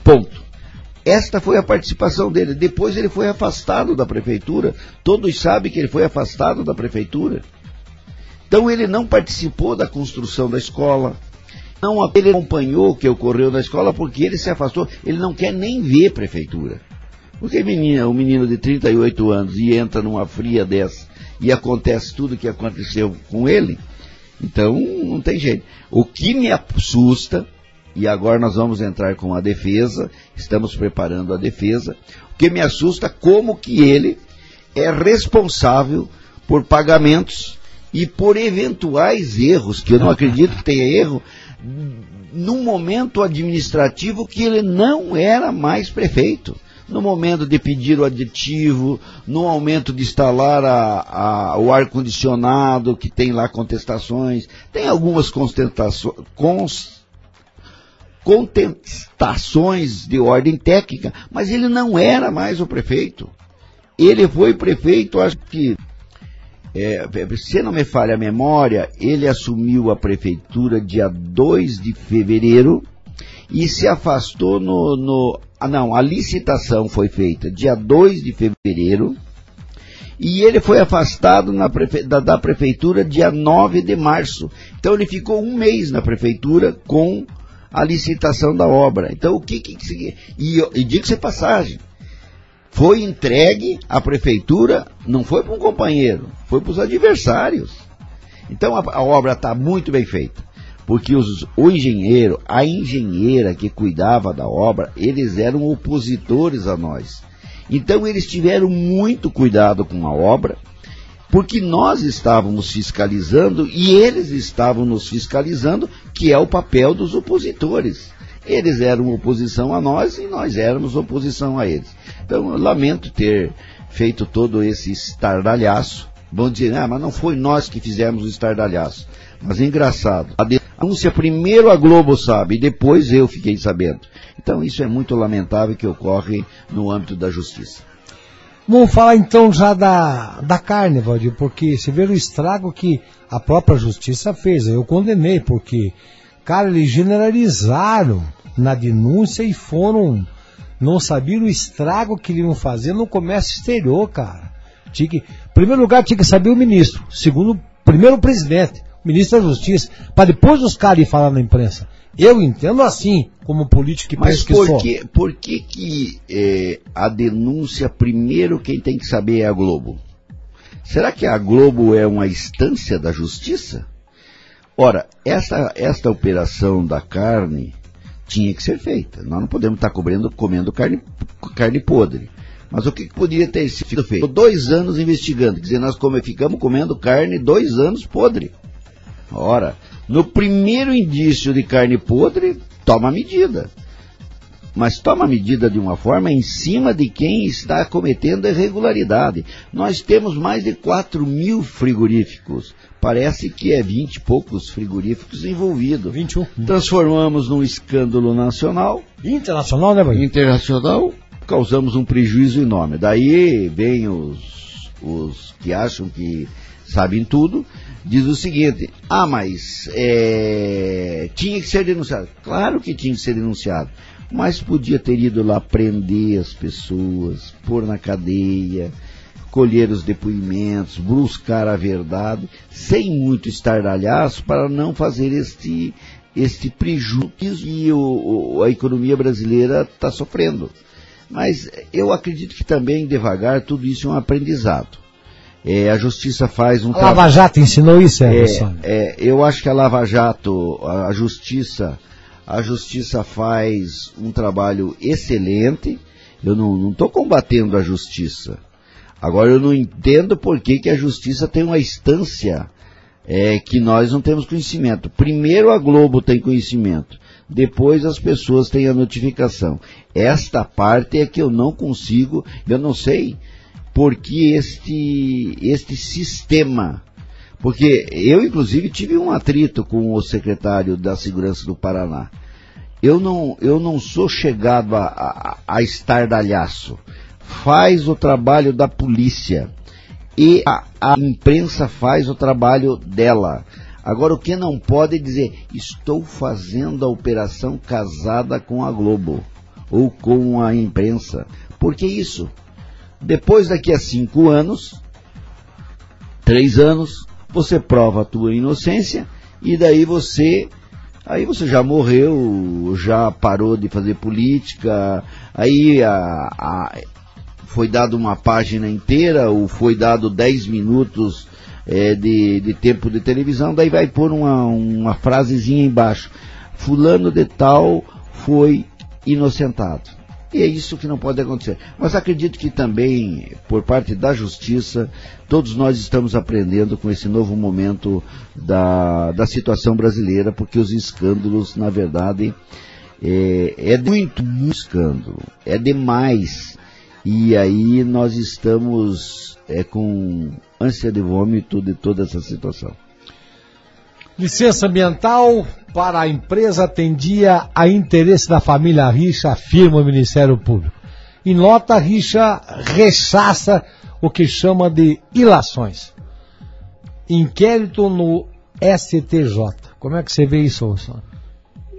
Ponto. Esta foi a participação dele. Depois ele foi afastado da prefeitura. Todos sabem que ele foi afastado da prefeitura. Então ele não participou da construção da escola. Não ele acompanhou o que ocorreu na escola porque ele se afastou. Ele não quer nem ver prefeitura. Porque menina, um menino de 38 anos e entra numa fria dessa e acontece tudo o que aconteceu com ele, então não tem jeito. O que me assusta, e agora nós vamos entrar com a defesa, estamos preparando a defesa, o que me assusta como que ele é responsável por pagamentos e por eventuais erros, que eu não acredito que tenha erro, num momento administrativo que ele não era mais prefeito. No momento de pedir o aditivo, no aumento de instalar a- a- o ar-condicionado, que tem lá contestações, tem algumas cons- contestações de ordem técnica, mas ele não era mais o prefeito. Ele foi prefeito, acho que é, se não me falha a memória, ele assumiu a prefeitura dia 2 de fevereiro e se afastou no, no- Ah, não, a licitação foi feita dia 2 de fevereiro e ele foi afastado prefe- da, da prefeitura dia 9 de março. Então ele ficou um mês na prefeitura com a licitação da obra. Então o que que. E, e diga-se passagem foi entregue à prefeitura, não foi para um companheiro, foi para os adversários. Então a, a obra está muito bem feita, porque os- o engenheiro, a engenheira que cuidava da obra, eles eram opositores a nós. Então eles tiveram muito cuidado com a obra, porque nós estávamos fiscalizando e eles estavam nos fiscalizando, que é o papel dos opositores. Eles eram oposição a nós e nós éramos oposição a eles. Então, lamento ter feito todo esse estardalhaço. Vão dizer, ah, mas não foi nós que fizemos o estardalhaço. Mas engraçado. A denúncia primeiro a Globo sabe e depois eu fiquei sabendo. Então, isso é muito lamentável que ocorre no âmbito da justiça. Vamos falar então já da, da carne, Valdir, porque você vê o estrago que a própria justiça fez. Eu condenei, porque, cara, eles generalizaram na denúncia e foram. Não sabiam o estrago que iriam fazer no comércio exterior, cara. Tinha que, em primeiro lugar, tinha que saber o ministro. Segundo, primeiro o presidente, o ministro da Justiça, para depois os caras irem falar na imprensa. Eu entendo assim, como político que Mas por que, por que, que eh, a denúncia, primeiro quem tem que saber é a Globo? Será que a Globo é uma instância da justiça? Ora, essa, esta operação da carne tinha que ser feita. Nós não podemos estar cobrendo, comendo carne, carne podre. Mas o que, que poderia ter sido feito? Dois anos investigando. Quer dizer, nós come, ficamos comendo carne dois anos podre. Ora, no primeiro indício de carne podre, toma medida. Mas toma medida de uma forma em cima de quem está cometendo irregularidade. Nós temos mais de 4 mil frigoríficos. Parece que é 20 e poucos frigoríficos envolvidos. 21. Transformamos num escândalo nacional Internacional, né, Valdir? internacional, causamos um prejuízo enorme. Daí vem os, os que acham que sabem tudo, diz o seguinte, ah, mas é, tinha que ser denunciado. Claro que tinha que ser denunciado. mas podia ter ido lá prender as pessoas, pôr na cadeia, colher os depoimentos, buscar a verdade, sem muito estardalhaço para não fazer este, este prejuízo que o, o, a economia brasileira está sofrendo. Mas eu acredito que também, devagar, tudo isso é um aprendizado. É, a justiça faz um A Lava Jato ensinou isso, é, Emerson? é, eu acho que a Lava Jato, a, a justiça, a justiça faz um trabalho excelente. Eu não estou combatendo a justiça. Agora eu não entendo por que, que a justiça tem uma instância é, que nós não temos conhecimento. Primeiro a Globo tem conhecimento, depois as pessoas têm a notificação. Esta parte é que eu não consigo, eu não sei porque este, este sistema. Porque eu, inclusive, tive um atrito com o secretário da Segurança do Paraná. Eu não, eu não sou chegado a, a, a estardalhaço. Faz o trabalho da polícia. E a, a imprensa faz o trabalho dela. Agora, o que não pode é dizer, estou fazendo a operação casada com a Globo ou com a imprensa. Por que isso? Depois, daqui a cinco anos, três anos, você prova a tua inocência e daí você, aí você já morreu, já parou de fazer política, aí a, a, foi dado uma página inteira ou foi dado dez minutos é, de, de tempo de televisão, daí vai pôr uma, uma frasezinha embaixo. Fulano de tal foi inocentado. E é isso que não pode acontecer. Mas acredito que também, por parte da justiça, todos nós estamos aprendendo com esse novo momento da, da situação brasileira, porque os escândalos, na verdade, é, é muito, escândalo. É demais. E aí nós estamos é, com ânsia de vômito de toda essa situação. Licença ambiental para a empresa atendia a interesse da família Richa, afirma o Ministério Público. Em nota, Richa rechaça o que chama de ilações. Inquérito no STJ. Como é que você vê isso, Wilson?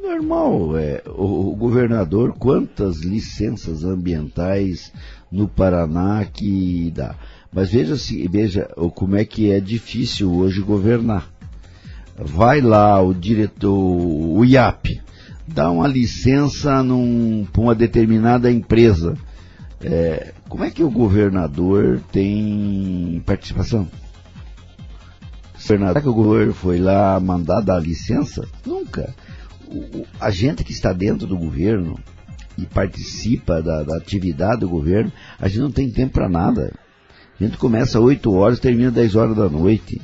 Normal, é, o, governador, quantas licenças ambientais no Paraná que dá. Mas veja, veja como é que é difícil hoje governar. Vai lá o diretor, o IAP, dá uma licença para uma determinada empresa. É, como é que o governador tem participação? Será que o governo foi lá mandar dar licença? Nunca. O- a gente que está dentro do governo e participa da, da atividade do governo, a gente não tem tempo para nada. A gente começa às 8 horas termina às 10 horas da noite.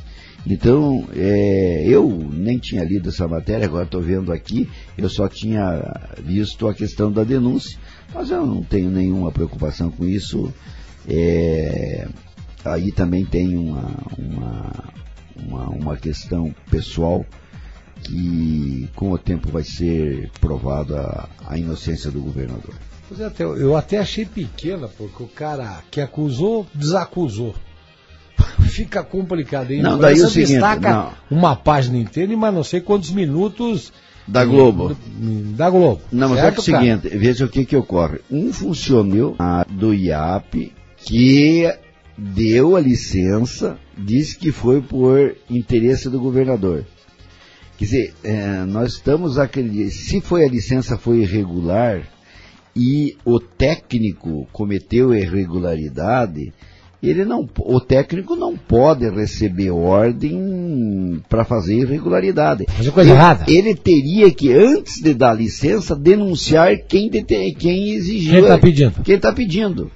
Então, é, eu nem tinha lido essa matéria, agora estou vendo aqui, eu só tinha visto a questão da denúncia, mas eu não tenho nenhuma preocupação com isso. É, aí também tem uma, uma, uma, uma questão pessoal que com o tempo vai ser provada a, inocência do governador. Pois é, eu até achei pequena, porque o cara que acusou, desacusou. Fica complicado, hein? Não, daí o seguinte, destaca uma página inteira mais não sei quantos minutos Da Globo. da Globo. Não, mas é certo, é o seguinte, veja o que que ocorre. Um funcionário do IAP que deu a licença, disse que foi por interesse do governador. Quer dizer, eh, nós estamos acreditando, se foi a licença foi irregular e o técnico cometeu irregularidade, ele não, o técnico não pode receber ordem para fazer irregularidade. Fazer coisa ele, errada. Ele teria que, antes de dar licença, denunciar quem, dete- quem exigiu. Quem tá pedindo. Quem está pedindo.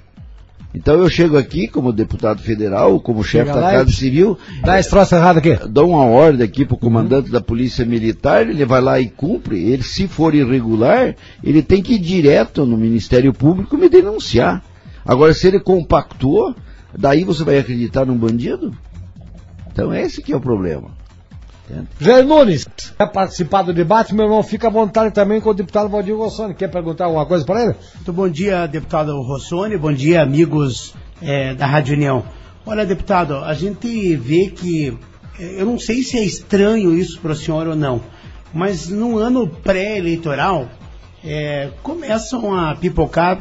Então eu chego aqui como deputado federal, como chefe Chega da e- Casa Civil, Dá esse troço errado aqui. dou uma ordem aqui para o comandante da Polícia Militar, ele vai lá e cumpre. Ele, se for irregular, ele tem que ir direto no Ministério Público me denunciar. Agora, se ele compactou, daí você vai acreditar num bandido? Então esse que é o problema. Jair Nunes, quer participar do debate? Meu irmão, fica à vontade também com o deputado Valdir Gossoni. Quer perguntar alguma coisa para ele? Muito bom dia, deputado Rossoni. Bom dia, amigos eh, da Rádio União. Olha, deputado, a gente vê que. eh, Eu não sei se é estranho isso para o senhor ou não, mas num ano pré-eleitoral, é, começam a pipocar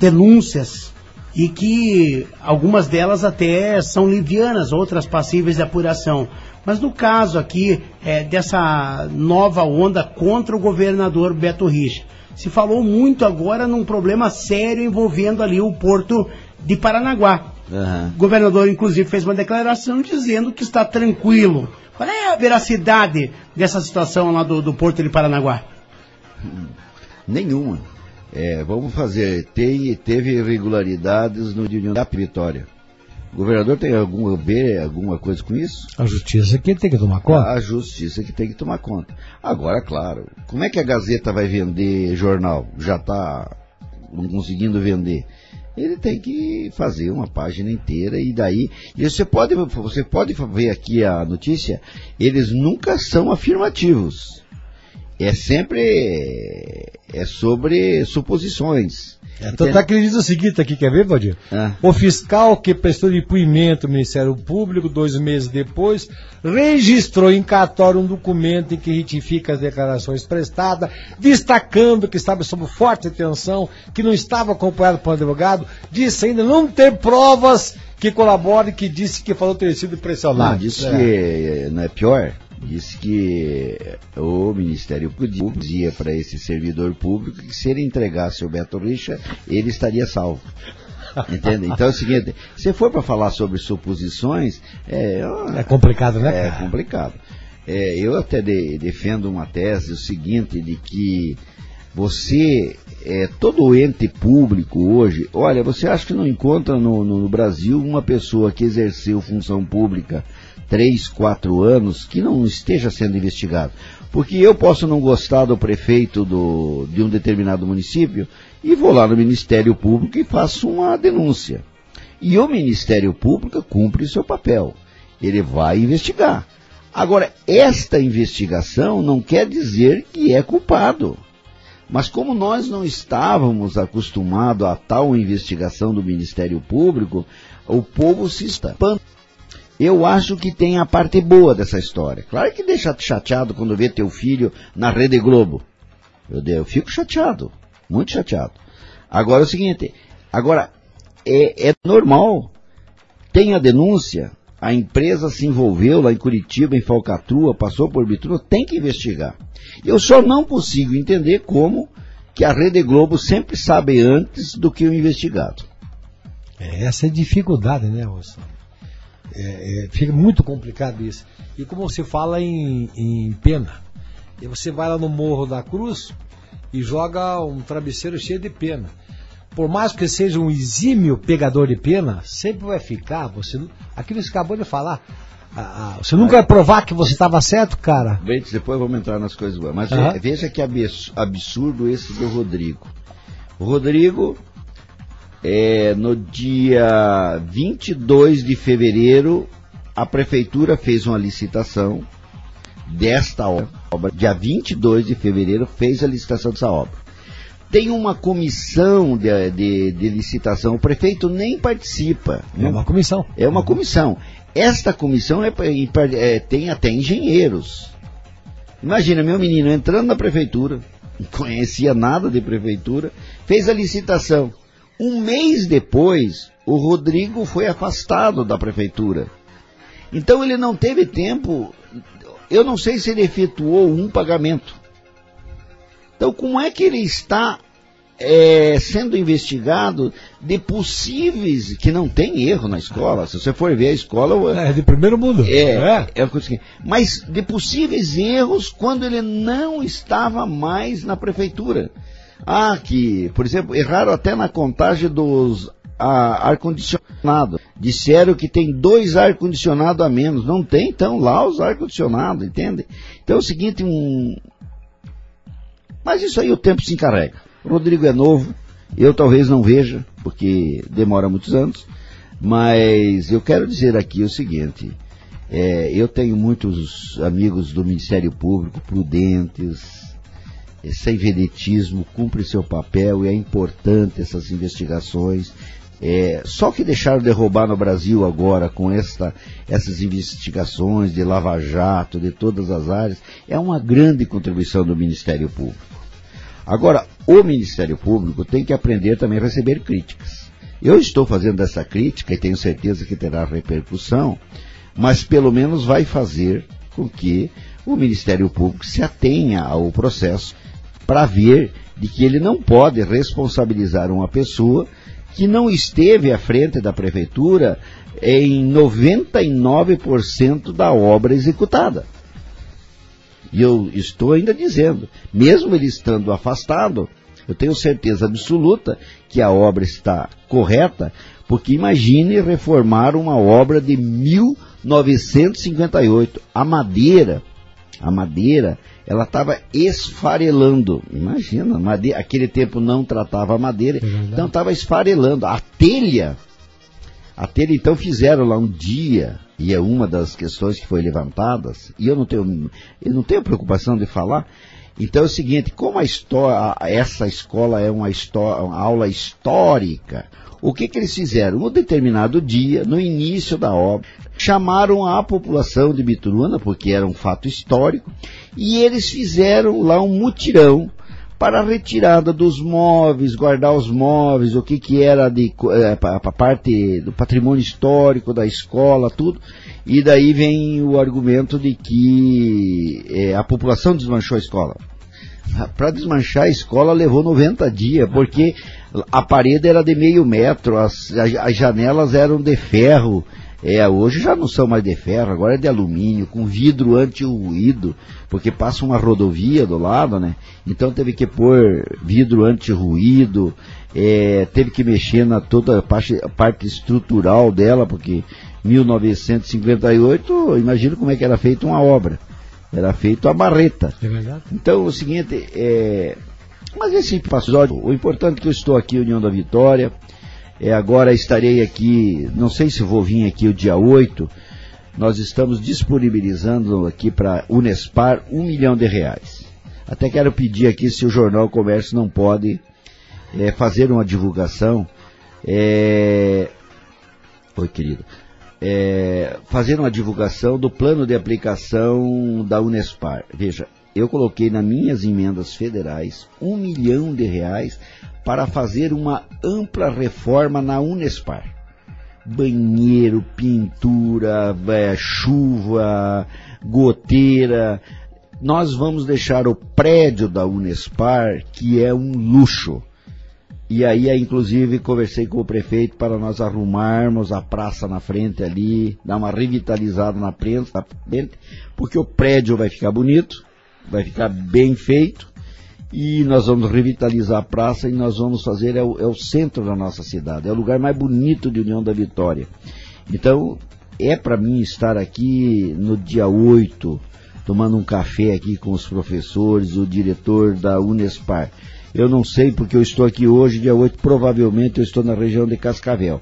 denúncias e que algumas delas até são livianas, outras passíveis de apuração. Mas no caso aqui é, dessa nova onda contra o governador Beto Richa, se falou muito agora num problema sério envolvendo ali o porto de Paranaguá. O governador, inclusive, fez uma declaração dizendo que está tranquilo. Qual é a veracidade dessa situação lá do, do porto de Paranaguá? Nenhuma. É, vamos fazer. Tem, teve irregularidades no de União da Vitória. O governador tem alguma, ver alguma coisa com isso? A justiça que tem que tomar conta. A justiça que tem que tomar conta. Agora, claro, como é que a Gazeta vai vender jornal? Já está não conseguindo vender. Ele tem que fazer uma página inteira e daí. E você pode, você pode ver aqui a notícia, eles nunca são afirmativos. É sempre é sobre suposições. É, ele diz o seguinte aqui, quer ver, Valdir? Ah. O fiscal que prestou depoimento ao Ministério Público, dois meses depois, registrou em cartório um documento em que retifica as declarações prestadas, destacando que estava sob forte tensão, que não estava acompanhado por um advogado, disse ainda não ter provas que colaborem, que disse que falou ter sido pressionado. Não, disse É. que eh, não é pior. Disse que o Ministério Público dizia para esse servidor público que se ele entregasse o Beto Richa, ele estaria salvo. Entende? Então é o seguinte, se for para falar sobre suposições, é, É complicado, né, é complicado. É, eu até de- defendo uma tese, o seguinte, de que você, é, todo ente público hoje, olha, você acha que não encontra no, no- no Brasil uma pessoa que exerceu função pública três, quatro anos que não esteja sendo investigado? Porque eu posso não gostar do prefeito do, de um determinado município e vou lá no Ministério Público e faço uma denúncia. E o Ministério Público cumpre o seu papel. Ele vai investigar. Agora, esta investigação não quer dizer que é culpado. Mas como nós não estávamos acostumados a tal investigação do Ministério Público, o povo se espanta. Eu acho que tem a parte boa dessa história. Claro que deixa chateado quando vê teu filho na Rede Globo. Eu, eu fico chateado, muito chateado. Agora é o seguinte, agora é, é normal. Tem a denúncia, a empresa se envolveu lá em Curitiba, em Falcatrua, passou por Bitrua, tem que investigar. Eu só não consigo entender como que a Rede Globo sempre sabe antes do que o investigado. É, essa é a dificuldade, né, Wilson? É, é, fica muito complicado isso. E como você fala em, em pena, e você vai lá no Morro da Cruz e joga um travesseiro cheio de pena. Por mais que seja um exímio pegador de pena, sempre vai ficar. Você, aquilo que você acabou de falar. ah, ah, você nunca vai provar que você estava certo, cara. Bentes, depois vamos entrar nas coisas boas. Mas ve- veja que abs- absurdo esse do Rodrigo. O Rodrigo, é, no dia 22 de fevereiro, a prefeitura fez uma licitação desta obra. Dia 22 de fevereiro fez a licitação dessa obra. Tem uma comissão de, de- de licitação, o prefeito nem participa. É uma comissão. É uma comissão. Esta comissão é, par- é, tem até engenheiros. Imagina, meu menino entrando na prefeitura, não conhecia nada de prefeitura, fez a licitação. Um mês depois, o Rodrigo foi afastado da prefeitura. Então ele não teve tempo, eu não sei se ele efetuou um pagamento. Então como é que ele está é, sendo investigado de possíveis, que não tem erro na escola, se você for ver a escola... É de primeiro mundo. É, é. o que eu disse. mas de possíveis erros quando ele não estava mais na prefeitura. Ah, que, por exemplo, erraram até na contagem dos ar-condicionado. Disseram que tem dois ar-condicionado a menos. Não tem, então, lá os ar-condicionado, entende? Então é o seguinte, um... Mas isso aí o tempo se encarrega. O Rodrigo é novo, eu talvez não veja, porque demora muitos anos. Mas eu quero dizer aqui o seguinte: é, eu tenho muitos amigos do Ministério Público prudentes, sem vedetismo, cumpre seu papel e é importante essas investigações. É, só que deixaram de roubar no Brasil agora com esta, essas investigações de Lava Jato, de todas as áreas, é uma grande contribuição do Ministério Público. Agora, o Ministério Público tem que aprender também a receber críticas. Eu estou fazendo essa crítica e tenho certeza que terá repercussão, mas pelo menos vai fazer com que o Ministério Público se atenha ao processo para ver de que ele não pode responsabilizar uma pessoa que não esteve à frente da prefeitura em 99% da obra executada. E eu estou ainda dizendo, mesmo ele estando afastado, eu tenho certeza absoluta que a obra está correta, porque imagine reformar uma obra de 1958. A madeira, a madeira, ela estava esfarelando. Imagina, madeira, aquele tempo não tratava a madeira, então estava esfarelando. A telha, a telha então fizeram lá um dia, e é uma das questões que foi levantadas, e eu não tenho, eu não tenho preocupação de falar. Então é o seguinte, como a história, essa escola é uma, história, uma aula histórica, o que, que eles fizeram? Um determinado dia, no início da obra, chamaram a população de Bituruna, porque era um fato histórico, e eles fizeram lá um mutirão para a retirada dos móveis, guardar os móveis, o que, que era de é, a parte do patrimônio histórico da escola, tudo. E daí vem o argumento de que é, a população desmanchou a escola. Para desmanchar a escola levou 90 dias, porque a parede era de meio metro, as, as janelas eram de ferro, é, hoje já não são mais de ferro, agora é de alumínio, com vidro anti-ruído, porque passa uma rodovia do lado, né? Então teve que pôr vidro anti-ruído, é, teve que mexer na toda a parte, a parte estrutural dela, porque 1958, imagina como é que era feita uma obra. Era feito a barreta. É? Então, o seguinte, é... mas esse episódio, o importante é que eu estou aqui, União da Vitória, é, agora estarei aqui, não sei se vou vir aqui o dia 8, nós estamos disponibilizando aqui para Unespar um milhão de reais. Até quero pedir aqui se o Jornal Comércio não pode é, fazer uma divulgação. É... Oi, querido. É, fazer uma divulgação do plano de aplicação da Unespar. Veja, eu coloquei nas minhas emendas federais um milhão de reais para fazer uma ampla reforma na Unespar. Banheiro, pintura, é, chuva, goteira. Nós vamos deixar o prédio da Unespar, que é um luxo. E aí, inclusive, conversei com o prefeito para nós arrumarmos a praça na frente ali, dar uma revitalizada na frente, porque o prédio vai ficar bonito, vai ficar bem feito, e nós vamos revitalizar a praça e nós vamos fazer, é o, é o centro da nossa cidade, é o lugar mais bonito de União da Vitória. Então, é para mim estar aqui no dia 8, tomando um café aqui com os professores, o diretor da Unespar. Eu não sei porque eu estou aqui hoje, dia 8, provavelmente eu estou na região de Cascavel.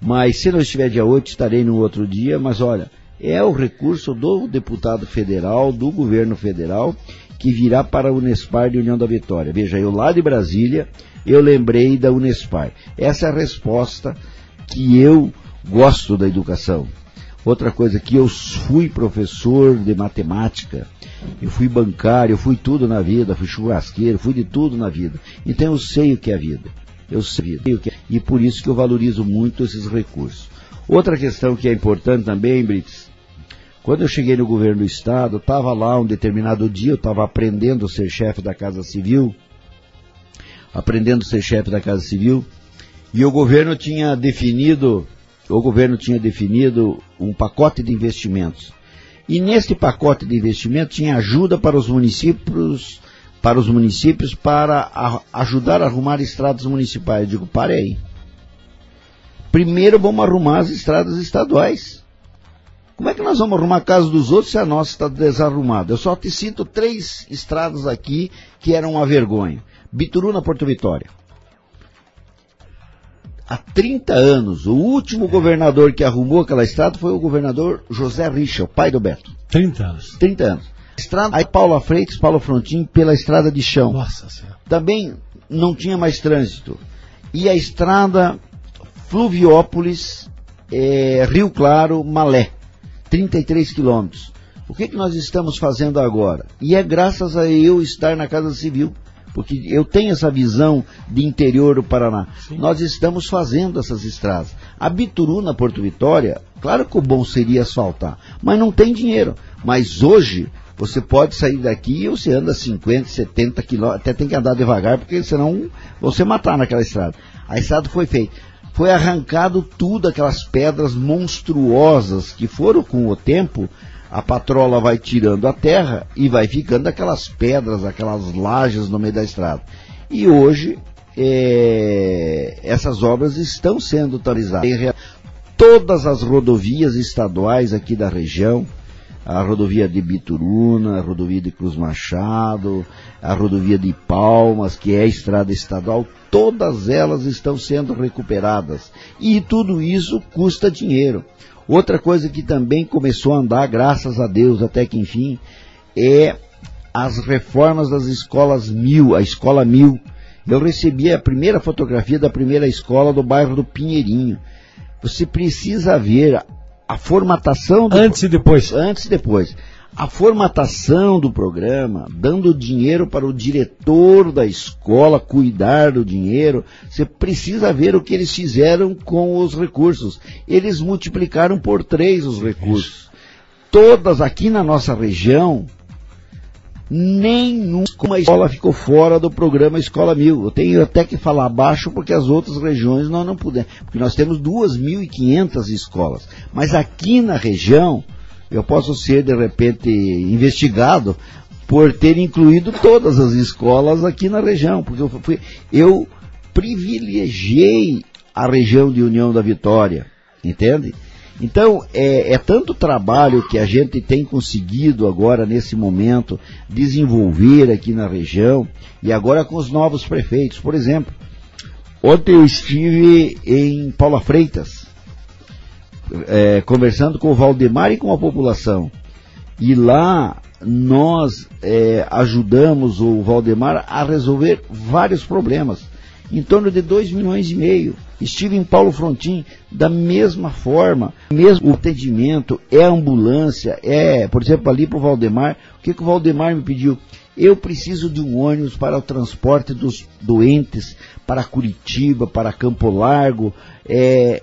Mas se não estiver dia 8, estarei no outro dia, mas olha, é o recurso do deputado federal, do governo federal, que virá para a Unespar de União da Vitória. Veja, eu lá de Brasília, eu lembrei da Unespar. Essa é a resposta que eu gosto da educação. Outra coisa que eu fui professor de matemática, eu fui bancário, eu fui tudo na vida, fui churrasqueiro, fui de tudo na vida. Então eu sei o que é a vida. Eu sei o que é. E por isso que eu valorizo muito esses recursos. Outra questão que é importante também, Brits, quando eu cheguei no governo do estado, estava lá um determinado dia, eu estava aprendendo a ser chefe da Casa Civil, aprendendo a ser chefe da Casa Civil, e o governo tinha definido, o governo tinha definido um pacote de investimentos. E neste pacote de investimento tinha ajuda para os municípios, para os municípios para a, ajudar a arrumar estradas municipais. Eu digo, pare aí. Primeiro vamos arrumar as estradas estaduais. Como é que nós vamos arrumar a casa dos outros se a nossa está desarrumada? Eu só te cito três estradas aqui que eram uma vergonha. Bituruna, Porto Vitória. Há 30 anos, o último governador que arrumou aquela estrada foi o governador José Richa, o pai do Beto. 30 anos. 30 anos. Estrada, aí Paula Freitas, Paulo Frontin, pela estrada de chão. Nossa Senhora. Também não tinha mais trânsito. E a estrada Fluviópolis, é, Rio Claro, Malé. 33 quilômetros. O que, que nós estamos fazendo agora? E é graças a eu estar na Casa Civil. porque eu tenho essa visão de interior do Paraná. Nós estamos fazendo essas estradas. A Bituruna, Porto Vitória, claro que o bom seria asfaltar, mas não tem dinheiro. Mas hoje, você pode sair daqui e você anda 50, 70 quilômetros, até tem que andar devagar, porque senão você matar naquela estrada. A estrada foi feita. Foi arrancado tudo, aquelas pedras monstruosas que foram com o tempo, a patrola vai tirando a terra e vai ficando aquelas pedras, aquelas lajes no meio da estrada. E hoje, é, essas obras estão sendo autorizadas. Todas as rodovias estaduais aqui da região, a rodovia de Bituruna, a rodovia de Cruz Machado, a rodovia de Palmas, que é a estrada estadual, todas elas estão sendo recuperadas. E tudo isso custa dinheiro. Outra coisa que também começou a andar, graças a Deus, até que enfim, é as reformas das escolas mil, a escola mil. Eu recebi a primeira fotografia da primeira escola do bairro do Pinheirinho. Você precisa ver a formatação do Antes e depois. antes e depois. A formatação do programa, dando dinheiro para o diretor da escola cuidar do dinheiro, você precisa ver o que eles fizeram com os recursos. Eles multiplicaram por três os recursos. Todas aqui na nossa região, nenhuma escola ficou fora do programa Escola Mil. Eu tenho até que falar baixo porque as outras regiões nós não pudemos. Porque nós temos 2.500 escolas. Mas aqui na região, eu posso ser de repente investigado por ter incluído todas as escolas aqui na região. Porque eu, fui, eu privilegiei a região de União da Vitória. Entende? Então, é, é, tanto trabalho que a gente tem conseguido agora, nesse momento, desenvolver aqui na região, e agora com os novos prefeitos. Por exemplo, ontem eu estive em Paula Freitas, é, conversando com o Valdemar e com a população. E lá nós é, ajudamos o Valdemar a resolver vários problemas, em torno de 2 milhões e meio. Estive em Paulo Frontin da mesma forma, mesmo atendimento, é ambulância, é, por exemplo, ali para o Valdemar, o que, que o Valdemar me pediu? Eu preciso de um ônibus para o transporte dos doentes para Curitiba, para Campo Largo, é,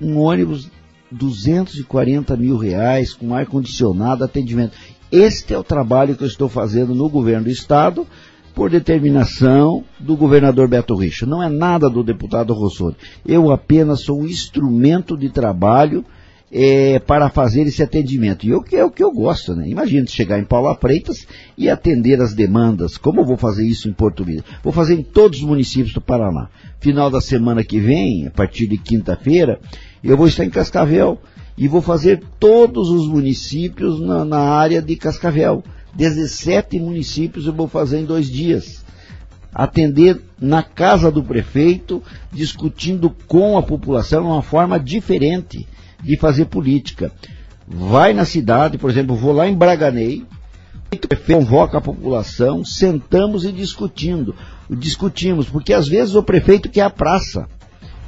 um ônibus 240 mil reais, com ar-condicionado, atendimento. Este é o trabalho que eu estou fazendo no governo do Estado, por determinação do governador Beto Richa. Não é nada do deputado Rossoni. Eu apenas sou um instrumento de trabalho é, para fazer esse atendimento. E eu, é o que eu gosto, né? Imagina chegar em Paula Freitas e atender as demandas. Como eu vou fazer isso em Porto Vida? Vou fazer em todos os municípios do Paraná. Final da semana que vem, a partir de quinta-feira, eu vou estar em Cascavel e vou fazer todos os municípios na, na área de Cascavel. 17 municípios eu vou fazer em dois dias. Atender na casa do prefeito, discutindo com a população uma forma diferente de fazer política. Vai na cidade, por exemplo, vou lá em Braganei, convoca a população, sentamos e discutindo. Discutimos, porque às vezes o prefeito quer a praça,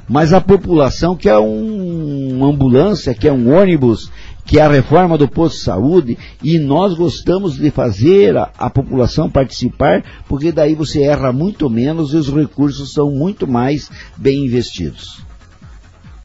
mas a população quer um, uma ambulância, quer um ônibus, que é a reforma do posto de saúde, e nós gostamos de fazer a, a, população participar, porque daí você erra muito menos e os recursos são muito mais bem investidos.